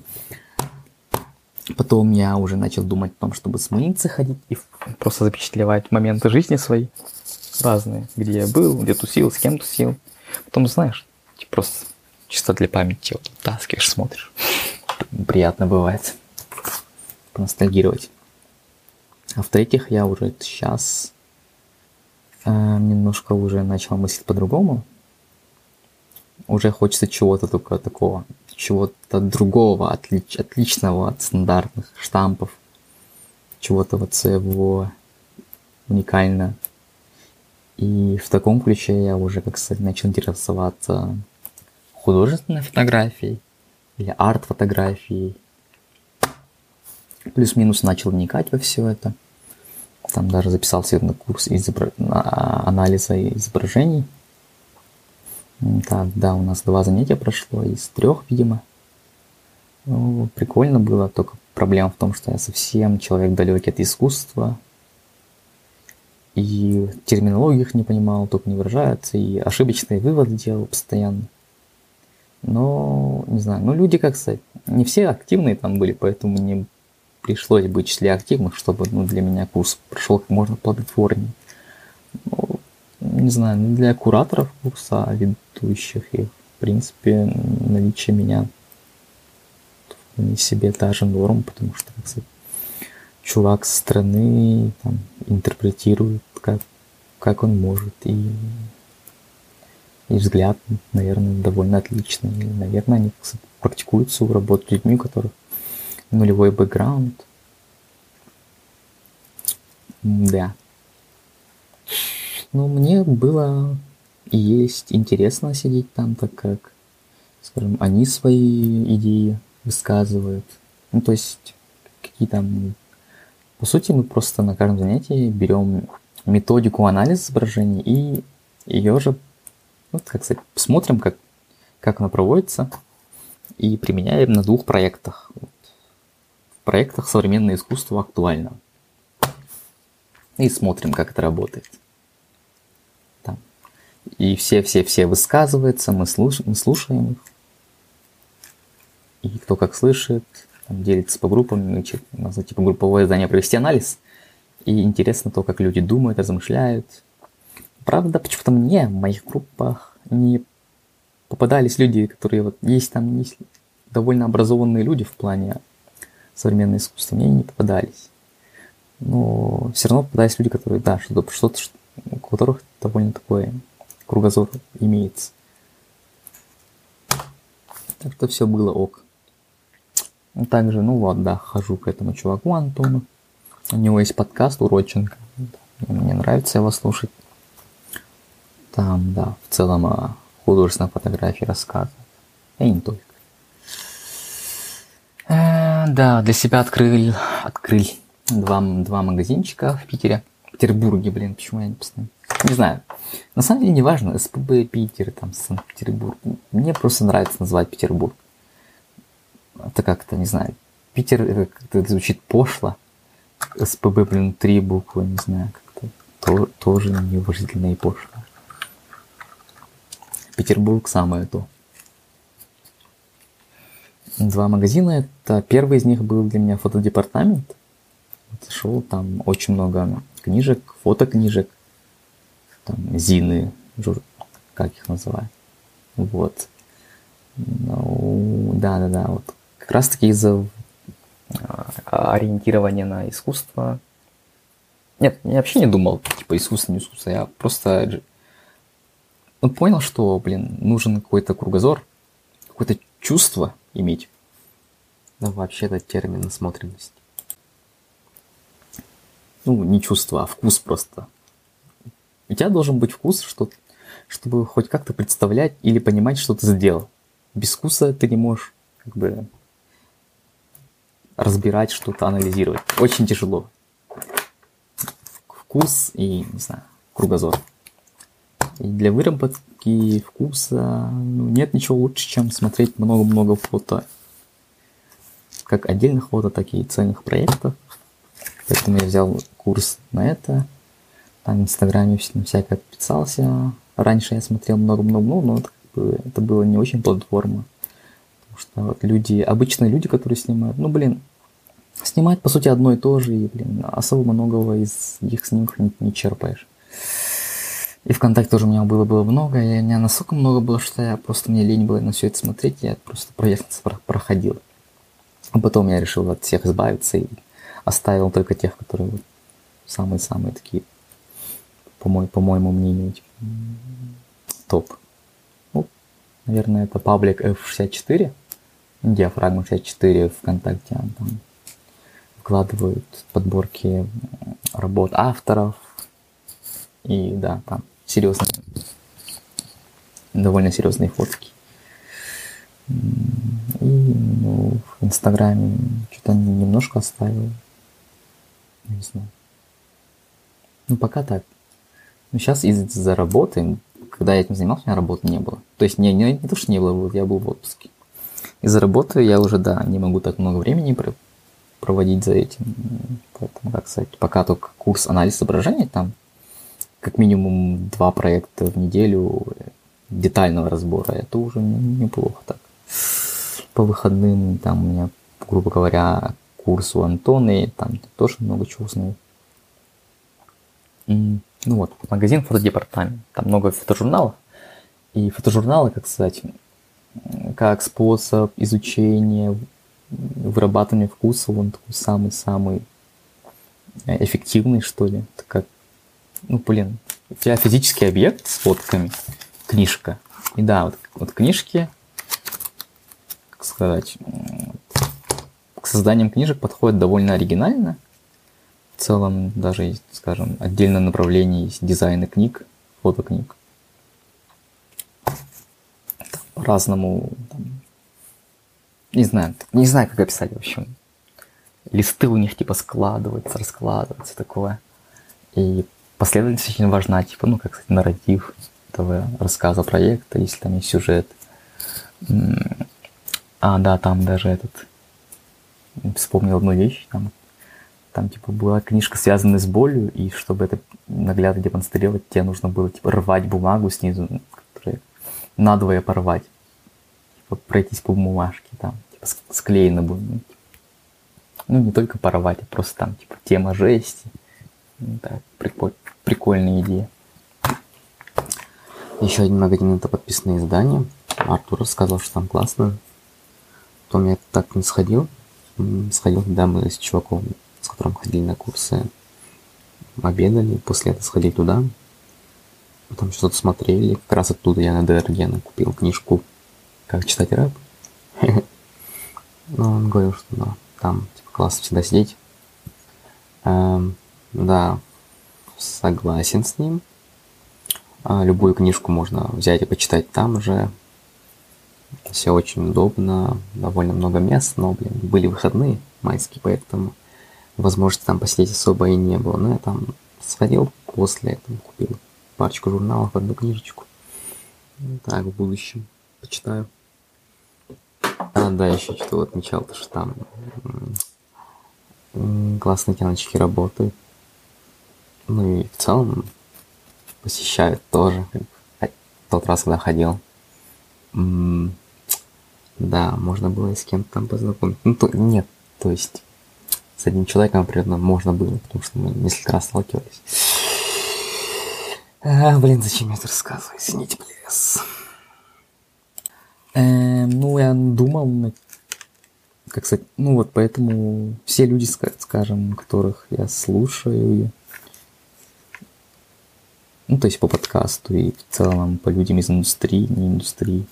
[SPEAKER 1] Потом я уже начал думать о том, чтобы с мыльницы ходить и просто запечатлевать моменты жизни своей разные, где я был, где тусил, с кем тусил. Потом, знаешь, типа просто чисто для памяти вот таскиваешь, смотришь. Приятно бывает поностальгировать. А в-третьих, я уже сейчас немножко уже начал мыслить по-другому. Уже хочется чего-то только такого, чего-то другого, отлич, отличного от стандартных штампов, чего-то вот своего уникально и в таком ключе я уже, как сказать, начал интересоваться художественной фотографией или арт-фотографией. Плюс-минус начал вникать во все это. Там даже записался на курс изобра... анализа изображений. Так, да, у нас два занятия прошло из трех, видимо. Ну, прикольно было, только проблема в том, что я совсем человек далекий от искусства, и терминологию их не понимал, только не выражается, и ошибочные выводы делал постоянно. Но, не знаю, ну люди, как сказать, не все активные там были, поэтому мне пришлось быть в числе активных, чтобы ну, для меня курс прошел как можно плодотворнее. Ну, не знаю, ну, для кураторов курса, ведущих их, в принципе, наличие меня в себе даже норм, потому что, как сказать, чувак со стороны там, интерпретирует, как, как он может, и, и взгляд, наверное, довольно отличный. И, наверное, они практикуют свою работу с людьми, у которых нулевой бэкграунд. Да. Ну, мне было и есть интересно сидеть там, так как, скажем, они свои идеи высказывают. Ну, то есть, какие там по сути, мы просто на каждом занятии берем методику анализа изображений и ее же, ну, как сказать, смотрим, как, как она проводится, и применяем на двух проектах. Вот. Проектах современное искусство актуально. И смотрим, как это работает. Там. И все-все-все высказываются, мы, слуш... мы слушаем их. И кто как слышит, там, делится по группам, ну, у нас типа групповое задание провести анализ. И интересно то, как люди думают, размышляют. Правда, почему-то мне в моих группах не попадались люди, которые вот есть там есть довольно образованные люди в плане современного искусства, мне не попадались. Но все равно попадались люди, которые, да, что-то, что-то, у которых довольно такой кругозор имеется. Так что все было ок. Также, ну вот, да, хожу к этому чуваку Антону. У него есть подкаст Уроченко. Мне нравится его слушать. Там, да, в целом о художественной фотографии рассказывает. И не только. Да, для себя открыл, открыл два, два магазинчика в Питере. В Петербурге, блин, почему я не постоянно... Не знаю. На самом деле не важно, СПБ Питер, там, Санкт-Петербург. Мне просто нравится называть Петербург это как-то, не знаю, Питер как-то звучит пошло. СПБ, блин, три буквы, не знаю, как-то то, тоже неуважительно и пошло. Петербург самое то. Два магазина, это первый из них был для меня фотодепартамент. Зашел, там очень много книжек, фотокнижек, там зины, жур... как их называют. Вот. Ну, да, да, да, вот как раз таки из-за а, ориентирования на искусство. Нет, я вообще не думал, типа, искусство, не искусство. Я просто ну, понял, что, блин, нужен какой-то кругозор, какое-то чувство иметь.
[SPEAKER 2] Да, вообще это термин насмотренность.
[SPEAKER 1] Ну, не чувство, а вкус просто. У тебя должен быть вкус, что, чтобы хоть как-то представлять или понимать, что ты сделал. Без вкуса ты не можешь как бы разбирать что-то, анализировать. Очень тяжело. Вкус и, не знаю, кругозор. И для выработки вкуса ну, нет ничего лучше, чем смотреть много-много фото. Как отдельных фото, так и цельных проектов. Поэтому я взял курс на это. Там в Инстаграме всякое подписался. Раньше я смотрел много-много, но это, как бы, это было не очень платформа. Потому что вот люди, обычные люди, которые снимают, ну, блин, снимать, по сути, одно и то же, и, блин, особо многого из их снимков не, не черпаешь. И ВКонтакте тоже у меня было, было много, и у меня настолько много было, что я просто мне лень было на все это смотреть, я просто проект проходил. А потом я решил от всех избавиться и оставил только тех, которые вот самые-самые такие, по, мой, по моему мнению, типа, топ. Ну, наверное, это паблик F64, диафрагма 64 ВКонтакте, там вкладывают подборки работ авторов, и да, там серьезные, довольно серьезные фотки. И ну, в Инстаграме что-то немножко оставил. Не знаю. Ну, пока так. Ну, сейчас из-за работы, когда я этим занимался, у меня работы не было. То есть не, не, не то, что не было, вот я был в отпуске. Из-за работы я уже, да, не могу так много времени проводить за этим. Поэтому, как сказать, пока только курс анализ изображений там как минимум два проекта в неделю детального разбора. Это уже неплохо так. По выходным там у меня, грубо говоря, курс у Антона, и там тоже много чего узнаю. Ну вот, магазин фотодепартамент. Там много фотожурналов. И фотожурналы, как сказать, как способ изучения, вырабатывания вкуса, он такой самый-самый эффективный, что ли. Это как ну, блин, у тебя физический объект с фотками, книжка. И да, вот, вот книжки, как сказать, к созданиям книжек подходят довольно оригинально. В целом даже скажем, отдельное направление есть дизайна книг, фотокниг. По-разному, не знаю, не знаю, как описать, в общем. Листы у них типа складываются, раскладываются, такое. И последовательность очень важна, типа, ну, как сказать, нарратив этого рассказа проекта, если там есть сюжет. А, да, там даже этот... Вспомнил одну вещь, там, там, типа, была книжка, связанная с болью, и чтобы это наглядно демонстрировать, тебе нужно было, типа, рвать бумагу снизу, которую надвое порвать. Типа, пройтись по бумажке, там, типа, склеено было. Ну, типа. ну, не только порвать, а просто там, типа, тема жести. Ну, так, прикольно прикольная идея.
[SPEAKER 2] Еще один магазин это подписанные издания. Артур рассказал, что там классно. Потом я так не сходил. Сходил, когда мы с чуваком, с которым ходили на курсы, обедали. После этого сходили туда. Потом что-то смотрели. Как раз оттуда я на Дергена купил книжку «Как читать рэп». Но он говорил, что да, там типа, классно всегда сидеть. Эм, да, согласен с ним. А, любую книжку можно взять и почитать там же. Все очень удобно, довольно много мест, но, блин, были выходные майские, поэтому возможности там посидеть особо и не было. Но я там сходил после этого, купил парочку журналов, одну книжечку. Так, в будущем почитаю. А, да, еще что-то отмечал, то, что там классные киночки работают. Ну и в целом посещают тоже. Как тот раз, когда ходил. М-м- да, можно было и с кем-то там познакомиться. Ну, то, нет, то есть с одним человеком, например, можно было, потому что мы несколько раз сталкивались. А, блин, зачем я это рассказываю? Извините, плес.
[SPEAKER 1] Эм, ну, я думал, как сказать, ну вот поэтому все люди, скажем, которых я слушаю, Ну, то есть по подкасту и в целом по людям из индустрии, не индустрии.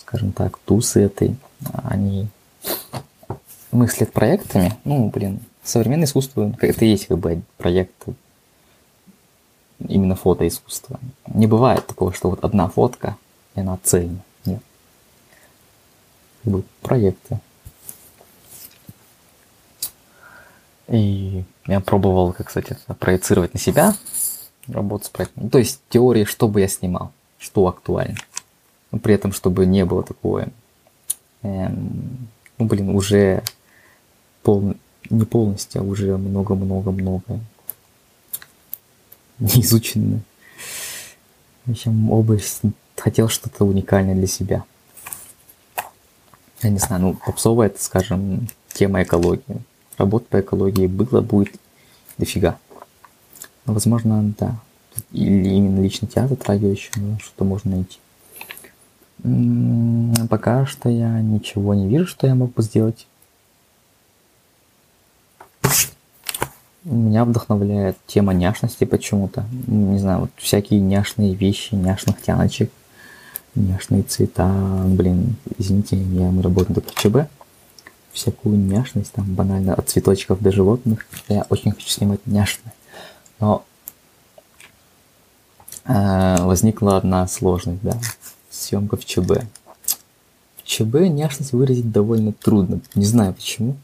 [SPEAKER 1] Скажем так, тусы этой, они мыслят проектами. Ну, блин, современное искусство, это и есть как бы проект именно фотоискусства. Не бывает такого, что вот одна фотка, и она цельна. Нет. Как бы проекты. И я пробовал, как кстати, проецировать на себя работу с проектом. Ну, то есть теории, что бы я снимал, что актуально. Но при этом, чтобы не было такое, эм, ну, блин, уже пол, не полностью, а уже много-много-много не изученное. В общем, область хотел что-то уникальное для себя. Я не знаю, ну, попсовая, это, скажем, тема экологии. Работа по экологии было, будет дофига. Но, возможно, да. Или именно лично тебя затрагивающее, ну, что можно найти. Пока что я ничего не вижу, что я мог бы сделать. Меня вдохновляет тема няшности почему-то. Не знаю, вот всякие няшные вещи, няшных тяночек, няшные цвета. Блин, извините, я, мы работаем только в. Всякую няшность, там банально от цветочков до животных. Я очень хочу снимать няшное. Но э, возникла одна сложность, да. Съемка в ЧБ. В ЧБ няшность выразить довольно трудно. Не знаю почему.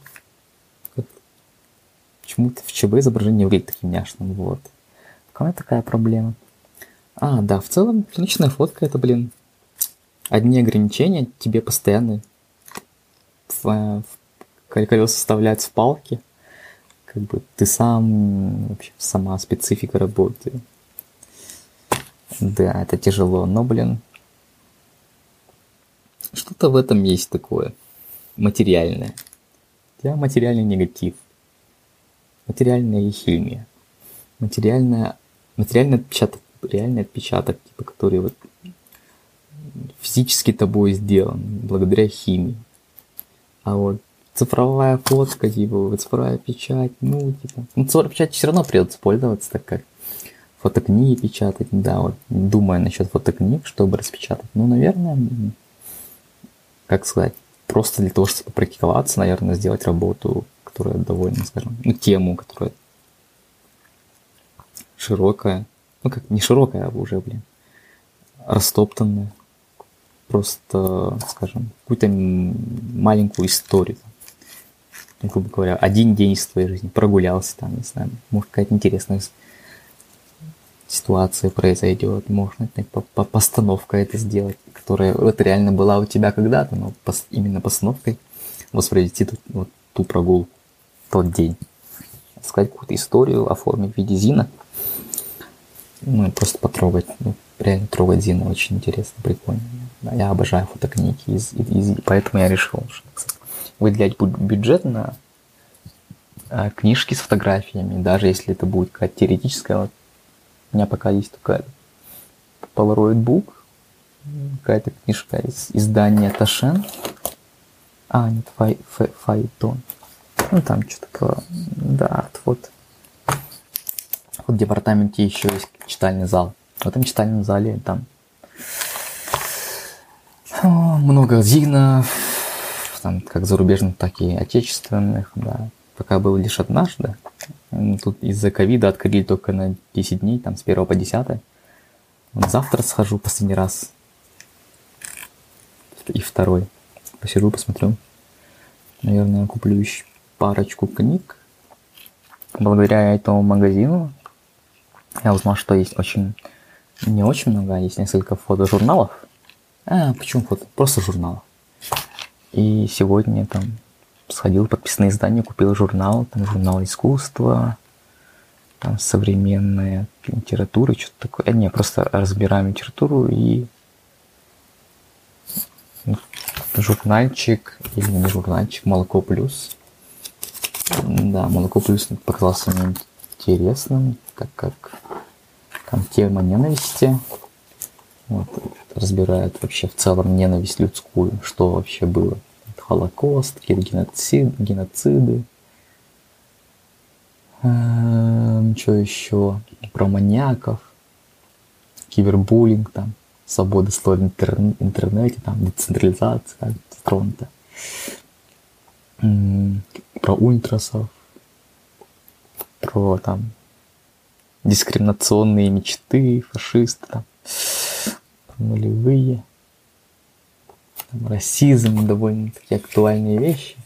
[SPEAKER 1] Почему-то в ЧБ изображение выглядит таким няшным, вот. Какая такая проблема? А, да, в целом, личная фотка это, блин, одни ограничения тебе постоянно в, в колеса вставлять в палки. Как бы ты сам, вообще сама специфика работы. Да, это тяжело, но, блин, что-то в этом есть такое материальное. Я материальный негатив материальная химия, материальная, материальный отпечаток, реальный отпечаток, типа, который вот физически тобой сделан благодаря химии. А вот цифровая фотка, типа, цифровая печать, ну, типа, ну, цифровая печать все равно придется пользоваться, так как фотокниги печатать, да, вот, думая насчет фотокниг, чтобы распечатать, ну, наверное, как сказать, просто для того, чтобы практиковаться, наверное, сделать работу которая довольно, скажем, ну, тему, которая широкая, ну как не широкая, а уже, блин, растоптанная, просто, скажем, какую-то маленькую историю, грубо говоря, один день из твоей жизни прогулялся там, не знаю, может какая-то интересная ситуация произойдет, можно по -по постановка это сделать, которая вот реально была у тебя когда-то, но пос именно постановкой воспроизвести тут, вот, ту прогулку тот день. Сказать какую-то историю, оформить в виде зина. Ну и просто потрогать. Ну, реально трогать зина очень интересно, прикольно. Да, я обожаю фотокниги, из, из, из, поэтому я решил, что выделять бюджет на а, книжки с фотографиями, даже если это будет какая-то теоретическая. Вот у меня пока есть только Polaroid Book, какая-то книжка из издания Ташен. А, нет, Фай, Фай, Файтон. Ну, там что-то про... Да, вот. Вот в департаменте еще есть читальный зал. В этом читальном зале там много зигнов, там как зарубежных, так и отечественных, да. Пока был лишь однажды. Тут из-за ковида открыли только на 10 дней, там с 1 по 10. Вот завтра схожу последний раз. И второй. Посижу, посмотрю. Наверное, куплю еще парочку книг. Благодаря этому магазину я узнал, что есть очень... Не очень много, а есть несколько фотожурналов. А, почему фото? Просто журналов. И сегодня там сходил в подписные издания, купил журнал, там журнал искусства, там современная литература, что-то такое. Не, просто разбираем литературу и журнальчик, или не журнальчик, молоко плюс. Да, молоко плюс показался мне интересным, так как там тема ненависти. Вот, разбирает вообще в целом ненависть людскую, что вообще было. Холокост, геноцид, геноциды. Эм, что еще? Про маньяков. кибербуллинг, там, свобода слова в интернете, там, децентрализация тронута. Про ультрасов, про там дискриминационные мечты, фашисты, там, нулевые, там, расизм, довольно такие актуальные вещи.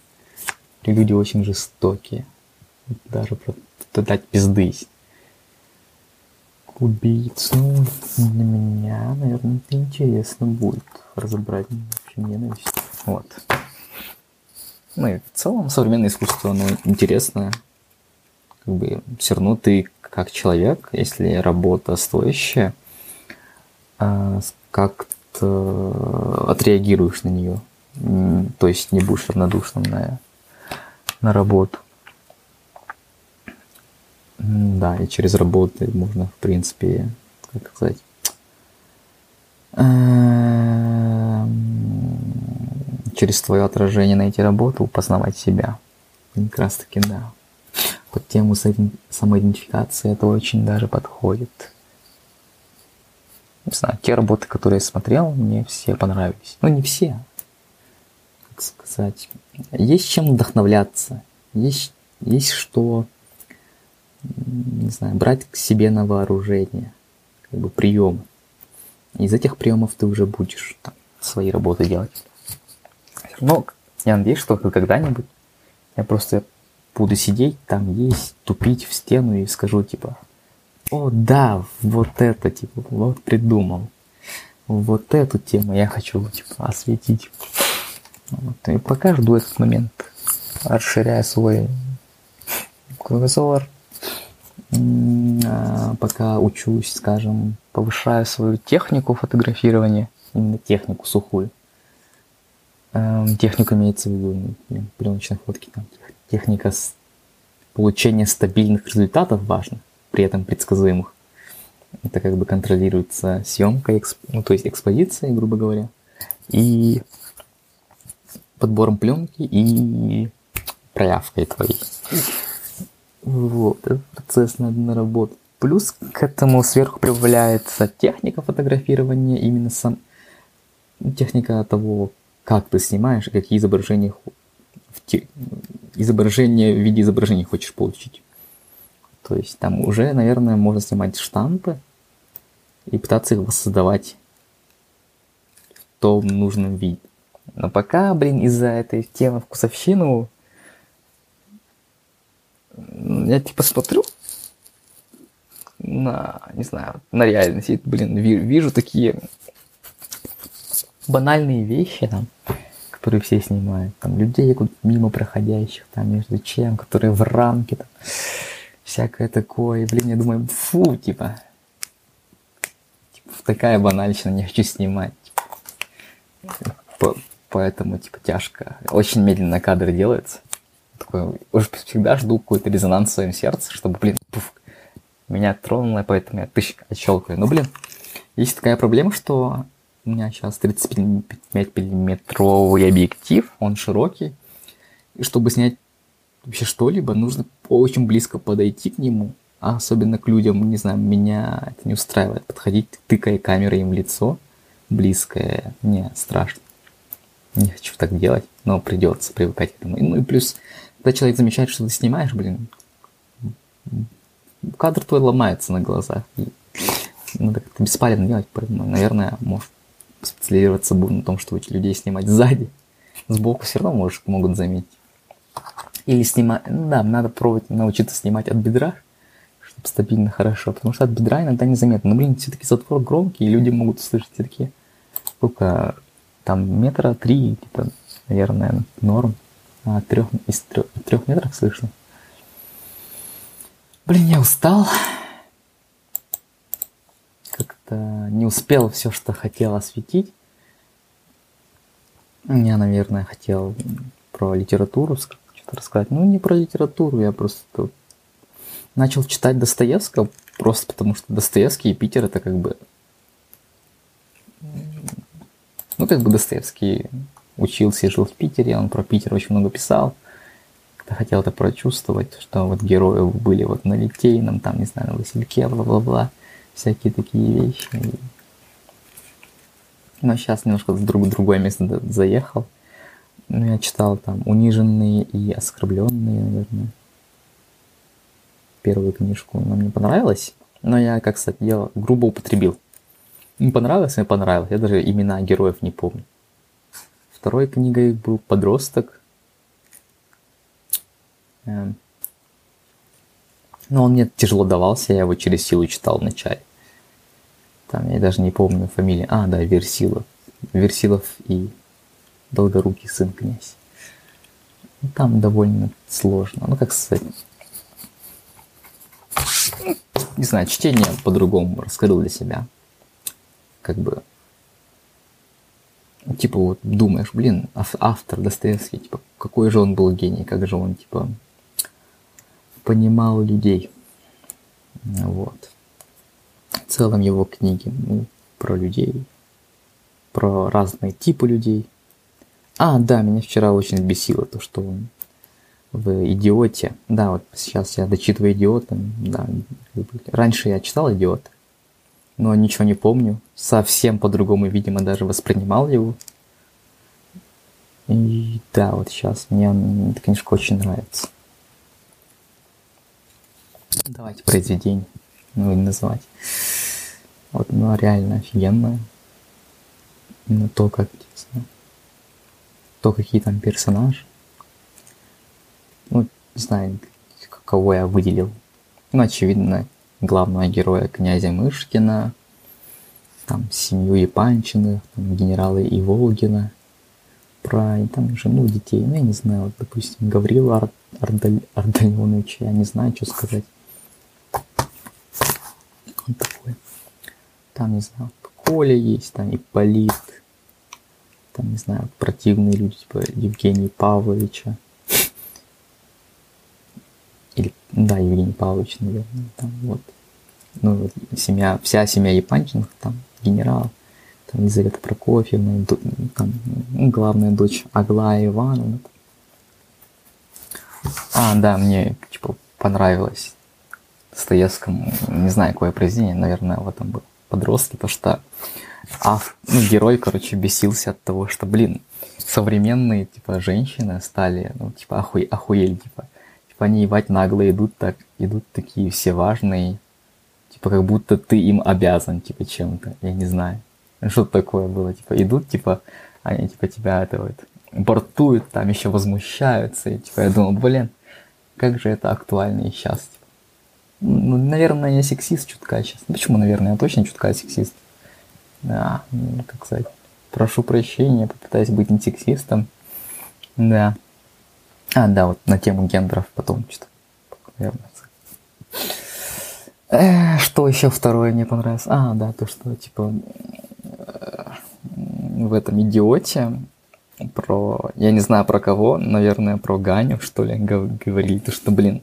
[SPEAKER 1] И люди очень жестокие. Даже про дать пизды. Убийц, ну, для меня, наверное, это интересно будет разобрать вообще ненависть. Вот. Ну и в целом современное искусство, оно интересное. Как бы все равно ты как человек, если работа стоящая, как-то отреагируешь на нее. То есть не будешь равнодушным на, на работу. Да, и через работу можно, в принципе, как сказать, эм, через твое отражение найти работу, познавать себя. Как раз таки, да. Под тему самоидентификации это очень даже подходит. Не знаю, те работы, которые я смотрел, мне все понравились. Ну, не все. Как сказать. Есть чем вдохновляться. Есть, есть что не знаю, брать к себе на вооружение, как бы приемы. Из этих приемов ты уже будешь там, свои работы делать. Но я надеюсь, что когда-нибудь я просто буду сидеть там, есть, тупить в стену и скажу типа, о да, вот это, типа, вот придумал. Вот эту тему я хочу типа, осветить. Вот. И пока жду этот момент, расширяя свой кругозор, а, пока учусь, скажем, повышаю свою технику фотографирования, именно технику сухую. Эм, технику имеется в виду пленочной фотки, там, техника получения стабильных результатов важна, при этом предсказуемых. Это как бы контролируется съемкой, ну, то есть экспозицией, грубо говоря, и подбором пленки и проявкой твоей. Вот, этот процесс надо наработать. Плюс к этому сверху прибавляется техника фотографирования, именно сам техника того, как ты снимаешь какие изображения изображения в виде изображений хочешь получить. То есть там уже, наверное, можно снимать штампы и пытаться их воссоздавать в том нужном виде. Но пока, блин, из-за этой темы вкусовщину я типа смотрю на, не знаю, на реальность, блин, вижу такие банальные вещи там, которые все снимают, там, людей мимо проходящих, там, между чем, которые в рамке, там, всякое такое, и, блин, я думаю, фу, типа, типа такая банальщина, не хочу снимать, типа, поэтому, типа, тяжко, очень медленно кадры делаются, такой, уже всегда жду какой-то резонанс в своем сердце, чтобы, блин, пуф, меня тронуло, поэтому я тысяч отщелкаю. Ну, блин, есть такая проблема, что у меня сейчас 35-миллиметровый объектив, он широкий, и чтобы снять вообще что-либо, нужно очень близко подойти к нему, а особенно к людям, не знаю, меня это не устраивает, подходить, тыкая камерой им в лицо, близкое, мне страшно. Не хочу так делать, но придется привыкать к этому. Ну и плюс когда человек замечает, что ты снимаешь, блин, кадр твой ломается на глазах. И надо как-то беспалевно делать, поэтому, наверное, может специализироваться будет на том, чтобы людей снимать сзади. Сбоку все равно может, могут заметить. Или снимать, ну да, надо пробовать научиться снимать от бедра, чтобы стабильно хорошо, потому что от бедра иногда незаметно. Но, блин, все-таки затвор громкий, и люди могут услышать все-таки сколько, там, метра три, типа, наверное, норм а, трех, из трех, трех метров слышно. Блин, я устал. Как-то не успел все, что хотел осветить. Я, наверное, хотел про литературу что-то рассказать. Ну, не про литературу, я просто начал читать Достоевского, просто потому что Достоевский и Питер это как бы... Ну, как бы Достоевский учился и жил в Питере, он про Питер очень много писал. Как-то хотел это прочувствовать, что вот герои были вот на Литейном, там, не знаю, на Васильке, бла-бла-бла. всякие такие вещи. Но сейчас немножко в друг, другое место заехал. Ну, я читал там «Униженные и оскорбленные», наверное. Первую книжку. Она мне понравилась, но я, как сказать, я грубо употребил. Не понравилось, мне понравилось. Я даже имена героев не помню. Второй книгой был «Подросток». Эм. Но он мне тяжело давался, я его через силу читал вначале. Там я даже не помню фамилии. А, да, Версилов. Версилов и Долгорукий сын князь. Ну, там довольно сложно. Ну, как сказать... Не знаю, чтение по-другому раскрыл для себя. Как бы... Типа вот думаешь, блин, автор Достоевский, типа, какой же он был гений, как же он, типа, понимал людей. Вот. В целом его книги ну, про людей, про разные типы людей – а, да, меня вчера очень бесило то, что в «Идиоте». Да, вот сейчас я дочитываю «Идиота». Да, раньше я читал «Идиот», но ничего не помню. Совсем по-другому, видимо, даже воспринимал его. И да, вот сейчас мне эта книжка очень нравится. Давайте произведение, ну, называть. Вот, ну, реально офигенное. Ну, то, как, не то какие там персонажи. Ну, не знаю, кого я выделил. Ну, очевидно, главного героя князя Мышкина, там семью Епанчиных, там генерала Иволгина, про там жену, детей, ну, я не знаю, вот, допустим, Гаврила Ар Ардаль Ардальоновича, я не знаю, что сказать. Он такой. Там, не знаю, Коля есть, там Ипполит, там, не знаю, противные люди, типа Евгения Павловича. Или, да, Евгений Павлович, наверное, там вот. Ну, вот, семья, вся семья Епанчиных, там, генерал, там, Елизавета Прокофьевна, там, ну, главная дочь Аглая Ивановна. А, да, мне, типа, понравилось Достоевскому, не знаю, какое произведение, наверное, в этом был подростки, потому что а, ну, герой, короче, бесился от того, что, блин, современные, типа, женщины стали, ну, типа, охуй, охуели, типа. Типа, они, ебать, нагло идут так, идут такие все важные, типа, как будто ты им обязан, типа, чем-то, я не знаю. Что такое было, типа, идут, типа, они, типа, тебя это вот, бортуют, там еще возмущаются, и, типа, я думал, блин, как же это актуально и сейчас, типа. Ну, наверное, я сексист чутка сейчас. Почему, наверное, я точно чутка сексист. Да, ну, как сказать, прошу прощения, попытаюсь быть не сексистом. Да. А, да, вот на тему гендеров потом что-то что еще второе мне понравилось? А, да, то, что, типа, в этом идиоте про, я не знаю про кого, наверное, про Ганю, что ли, говорили, то, что, блин,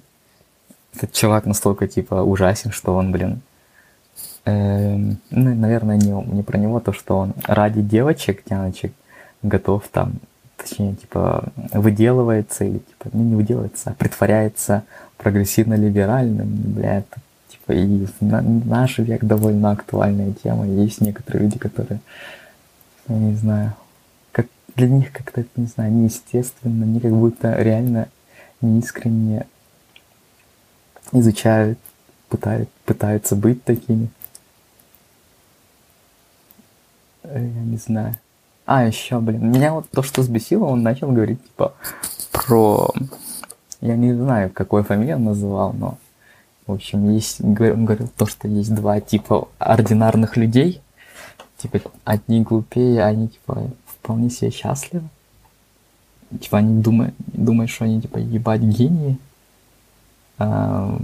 [SPEAKER 1] этот чувак настолько, типа, ужасен, что он, блин, ну, наверное, не, не про него, то, что он ради девочек, тяночек, готов там, точнее, типа, выделывается или, типа, ну, не выделывается, а притворяется прогрессивно-либеральным, бля, это, типа, и в наш век довольно актуальная тема. Есть некоторые люди, которые, я не знаю, как для них как-то, не знаю, неестественно, они как будто реально неискренне изучают, пытают, пытаются быть такими. Э, я не знаю. А, еще, блин, меня вот то, что сбесило, он начал говорить, типа, про... Я не знаю, какой фамилию он называл, но... В общем, есть... Он говорил то, что есть два типа ординарных людей. Типа, одни глупее, они, типа, вполне себе счастливы. Типа, они думают, думают что они, типа, ебать гении. А,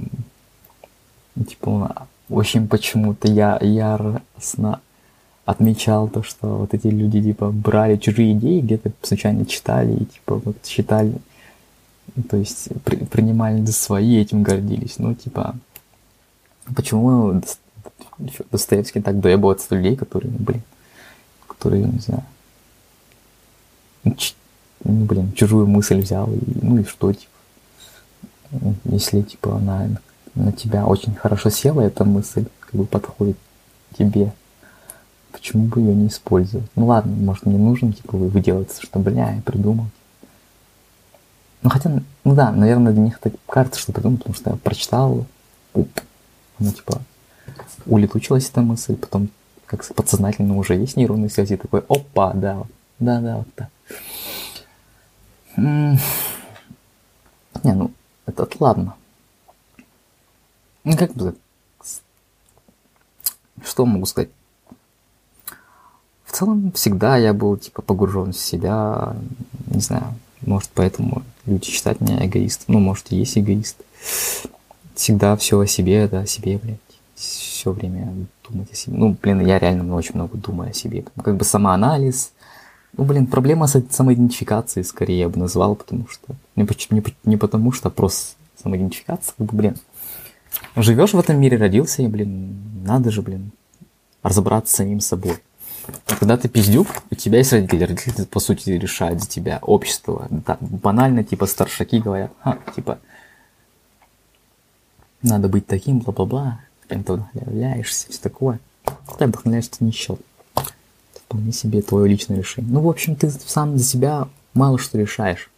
[SPEAKER 1] типа, общем, почему-то я яростно отмечал то, что вот эти люди, типа, брали чужие идеи, где-то случайно читали и, типа, вот считали, то есть при, принимали за свои, этим гордились. Ну, типа, почему Достоевский так доебывается людей, которые, ну, блин, которые, не знаю, ну, блин, чужую мысль взял, и, ну и что, типа, если, типа, она на тебя очень хорошо села, эта мысль, как бы подходит тебе. Почему бы ее не использовать? Ну ладно, может мне нужно, типа, вы выделаться, что, бля, я придумал. Ну хотя, ну да, наверное, для них это кажется, что придумал, потому что я прочитал, она типа улетучилась эта мысль, потом как подсознательно уже есть нейронные связи, такой, опа, да, да, да, вот так. Не, ну, это ладно. Ну, как бы, что могу сказать? В целом, всегда я был, типа, погружен в себя, не знаю, может, поэтому люди считают меня эгоистом, ну, может, и есть эгоист. Всегда все о себе, да, о себе, блядь, все время думать о себе. Ну, блин, я реально очень много думаю о себе. Как бы самоанализ, ну, блин, проблема с самоидентификацией скорее я бы назвал, потому что... Не, не, не потому что, а просто самоидентификация, как бы, блин. Живешь в этом мире, родился, и, блин, надо же, блин, разобраться с самим собой. А когда ты пиздюк, у тебя есть родители, родители, по сути, решают за тебя, общество. Да, банально, типа, старшаки говорят, а, типа, надо быть таким, бла-бла-бла, ты вдохновляешься, все такое. Ты вдохновляешься не счет вполне себе твое личное решение. Ну, в общем, ты сам за себя мало что решаешь.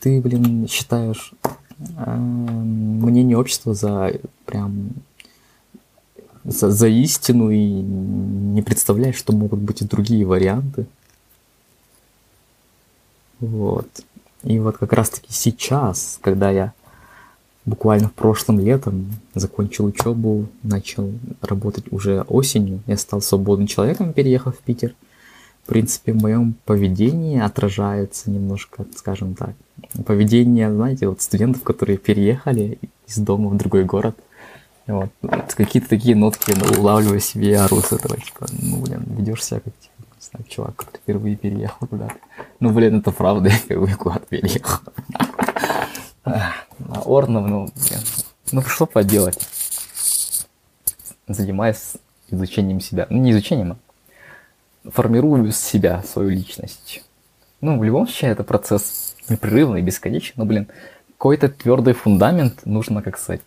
[SPEAKER 1] Ты, блин, считаешь э, мнение общества за прям за, за истину и не представляешь, что могут быть и другие варианты. Вот. И вот как раз-таки сейчас, когда я буквально в прошлом летом закончил учебу, начал работать уже осенью. Я стал свободным человеком, переехав в Питер. В принципе, в моем поведении отражается немножко, скажем так, поведение, знаете, вот студентов, которые переехали из дома в другой город. Вот. Какие-то такие нотки я улавливаю себе, я ору с этого, типа, ну, блин, ведешь себя как, типа, не знаю, чувак, который впервые переехал куда-то. Ну, блин, это правда, я впервые куда-то переехал. Орнов, ну, блин, ну что поделать? Занимаюсь изучением себя. Ну, не изучением, а формирую себя, свою личность. Ну, в любом случае, это процесс непрерывный, бесконечный, но, блин, какой-то твердый фундамент нужно, как сказать,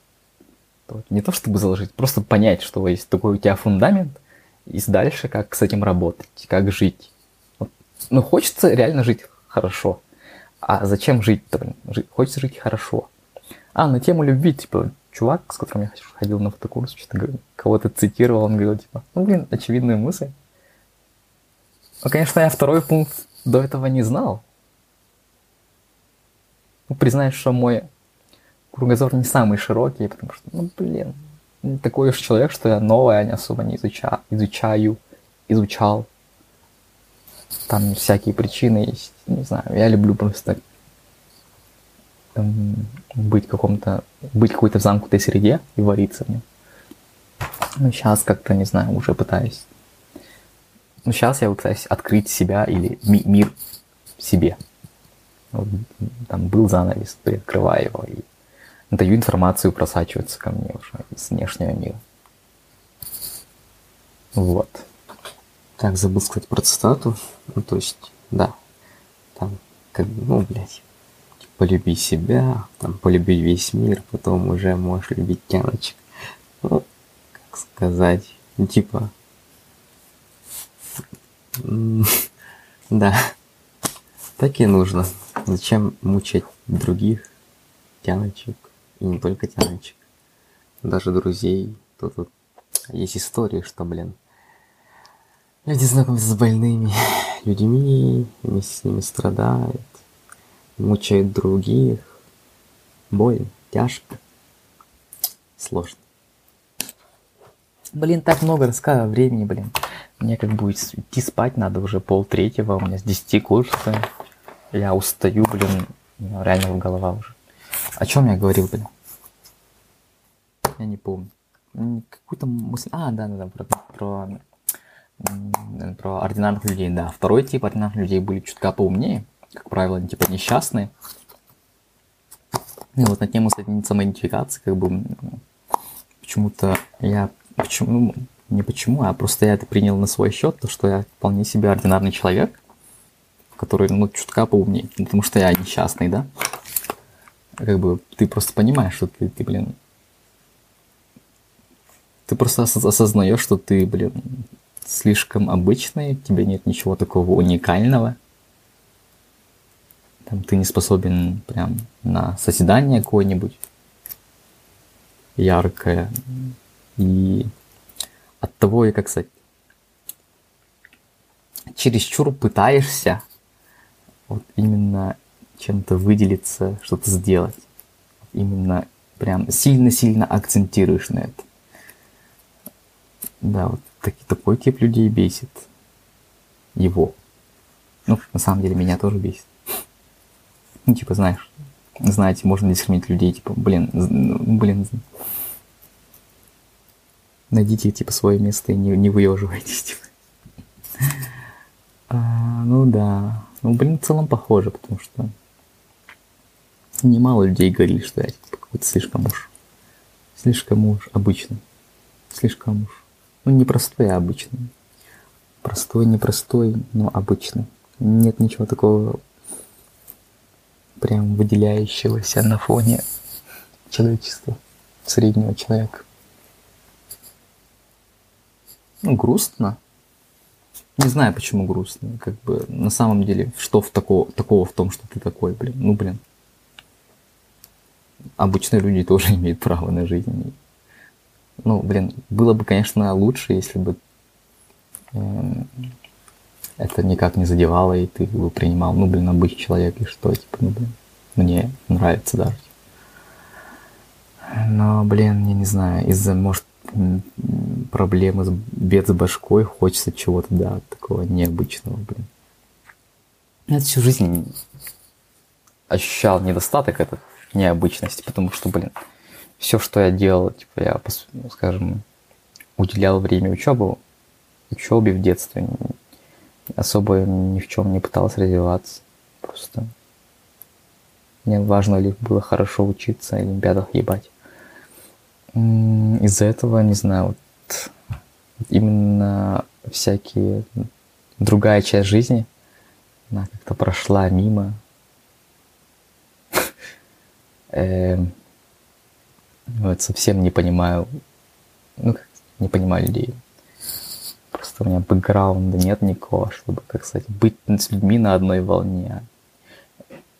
[SPEAKER 1] не то чтобы заложить, просто понять, что есть такой у тебя фундамент, и дальше как с этим работать, как жить. Вот. Ну, хочется реально жить хорошо. А зачем жить-то? Жить, хочется жить хорошо. А, на тему любви, типа, чувак, с которым я ходил на фотокурс, что-то кого-то цитировал, он говорил, типа, ну, блин, очевидная мысль. Ну, конечно, я второй пункт до этого не знал. Ну, признаюсь, что мой кругозор не самый широкий, потому что, ну, блин, такой уж человек, что я новое не особо не изучаю, изучаю, изучал. Там всякие причины есть, не знаю, я люблю просто быть в каком-то, быть какой-то в замкнутой среде и вариться в нем. Ну, сейчас как-то, не знаю, уже пытаюсь. Ну, сейчас я пытаюсь открыть себя или ми- мир себе. Вот, там был занавес, приоткрываю его и даю информацию просачиваться ко мне уже из внешнего мира. Вот.
[SPEAKER 2] Так, забыл сказать про цитату. Ну, то есть, да, там, как, ну, блядь, полюби себя, там, полюби весь мир, потом уже можешь любить тяночек. Ну, как сказать, ну, типа, да, так и нужно. Зачем мучать других тяночек, и не только тяночек, даже друзей. Тут вот есть истории, что, блин, люди знакомятся с больными людьми, вместе с ними страдают, мучает других. Больно, тяжко, сложно.
[SPEAKER 1] Блин, так много рассказываю времени, блин. Мне как будет идти спать надо уже пол третьего, у меня с 10 курса. Я устаю, блин, реально голова уже. О чем я говорил, блин? Я не помню. Какую-то мысль... А, да, да, да, про, про, про ординарных людей, да. Второй тип ординарных людей были чутка поумнее как правило, они типа несчастные. И вот на тему самоидентификации, как бы, почему-то я, почему, ну, не почему, а просто я это принял на свой счет, то, что я вполне себе ординарный человек, который, ну, чутка поумнее, потому что я несчастный, да? Как бы ты просто понимаешь, что ты, ты блин, Ты просто осознаешь, что ты, блин, слишком обычный, у тебя нет ничего такого уникального. Там ты не способен прям на созидание какое-нибудь яркое. И от того, и как сказать, чересчур пытаешься вот именно чем-то выделиться, что-то сделать. Именно прям сильно-сильно акцентируешь на это. Да, вот таки, такой тип людей бесит. Его. Ну, на самом деле, меня тоже бесит. Ну, типа, знаешь, знаете, можно дискриминировать людей, типа, блин, ну, блин, найдите, типа, свое место и не, не выеживайтесь, типа. А, ну да. Ну, блин, в целом похоже, потому что немало людей говорили, что я типа, какой-то слишком уж, слишком уж обычный. Слишком уж, ну, не простой, а обычный. Простой, непростой, но обычный. Нет ничего такого прям выделяющегося на фоне человечества, среднего человека. Ну, грустно, не знаю, почему грустно. Как бы на самом деле, что в такого, такого в том, что ты такой, блин. Ну, блин. Обычные люди тоже имеют право на жизнь. Ну, блин, было бы, конечно, лучше, если бы э, это никак не задевало, и ты его принимал, ну, блин, обычный человек, и что, типа, ну, блин, мне нравится даже. Но, блин, я не знаю, из-за, может, проблемы с бед с башкой, хочется чего-то, да, такого необычного, блин. Я всю жизнь ощущал недостаток этой необычности, потому что, блин, все, что я делал, типа, я, скажем, уделял время учебу, учебе в детстве, особо ни в чем не пытался развиваться. Просто мне важно лишь было хорошо учиться, олимпиадах ебать из-за этого, не знаю, вот именно всякие другая часть жизни, она как-то прошла мимо. Эм, вот совсем не понимаю, ну, не понимаю людей. Просто у меня бэкграунда нет никакого, чтобы, как сказать, быть с людьми на одной волне.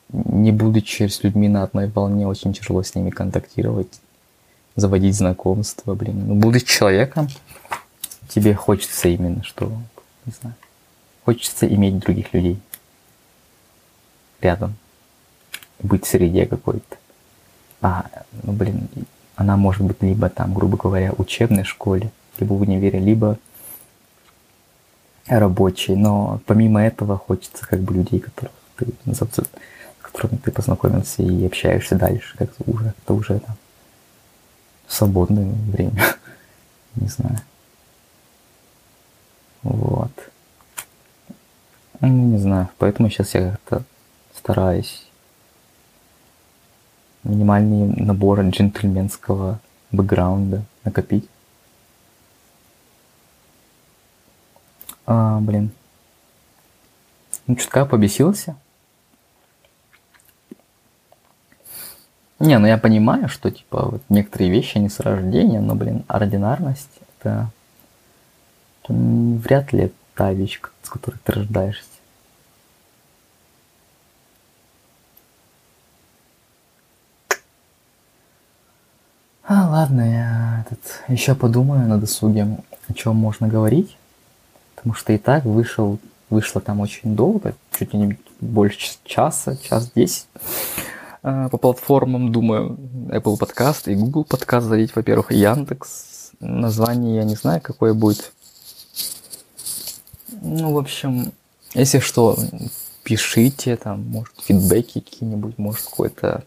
[SPEAKER 1] Не будучи с людьми на одной волне, очень тяжело с ними контактировать заводить знакомства, блин. Ну, будучи человеком, тебе хочется именно, что, не знаю, хочется иметь других людей рядом, быть в среде какой-то. А, ну, блин, она может быть либо там, грубо говоря, учебной школе, либо в универе, либо рабочей, но помимо этого хочется как бы людей, которых ты, с которыми ты познакомился и общаешься дальше, как-то уже, это уже там свободное время. Не знаю. Вот. Ну, не знаю. Поэтому сейчас я как-то стараюсь минимальный набор джентльменского бэкграунда накопить. А, блин. Ну, чутка побесился. Не, ну я понимаю, что типа вот некоторые вещи не с рождения, но, блин, ординарность это, это вряд ли та вещь, с которой ты рождаешься. Ладно, я этот, еще подумаю на досуге, о чем можно говорить. Потому что и так вышел, вышло там очень долго, чуть ли не больше часа, час десять. А, по платформам, думаю, Apple Podcast и Google Podcast залить, во-первых, Яндекс. Название я не знаю, какое будет. Ну, в общем, если что, пишите, там, может, фидбэки какие-нибудь, может, какой-то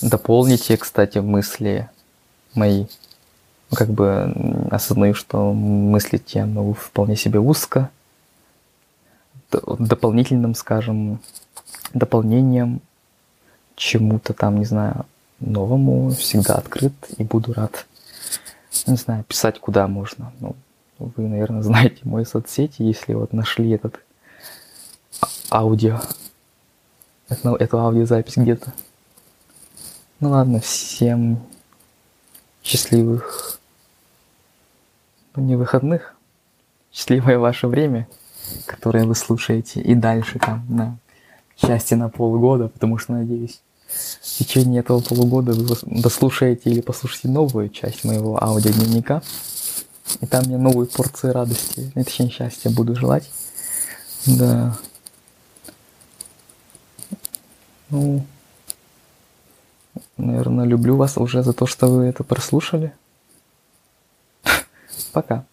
[SPEAKER 1] дополните, кстати, мысли мои. Ну, как бы осознаю, что мыслите ну, вполне себе узко. Дополнительным, скажем, дополнением чему-то там, не знаю, новому, всегда открыт и буду рад, не знаю, писать куда можно. Ну, вы, наверное, знаете мои соцсети, если вот нашли этот а, аудио, эту аудиозапись где-то. Ну ладно, всем счастливых
[SPEAKER 3] не выходных. Счастливое ваше время, которое вы слушаете и дальше там на счастье на полгода, потому что, надеюсь, в течение этого полугода вы дослушаете или послушаете новую часть моего аудиодневника. И там я новую порцию радости, точнее счастья буду желать. Да. Ну, наверное, люблю вас уже за то, что вы это прослушали. Пока.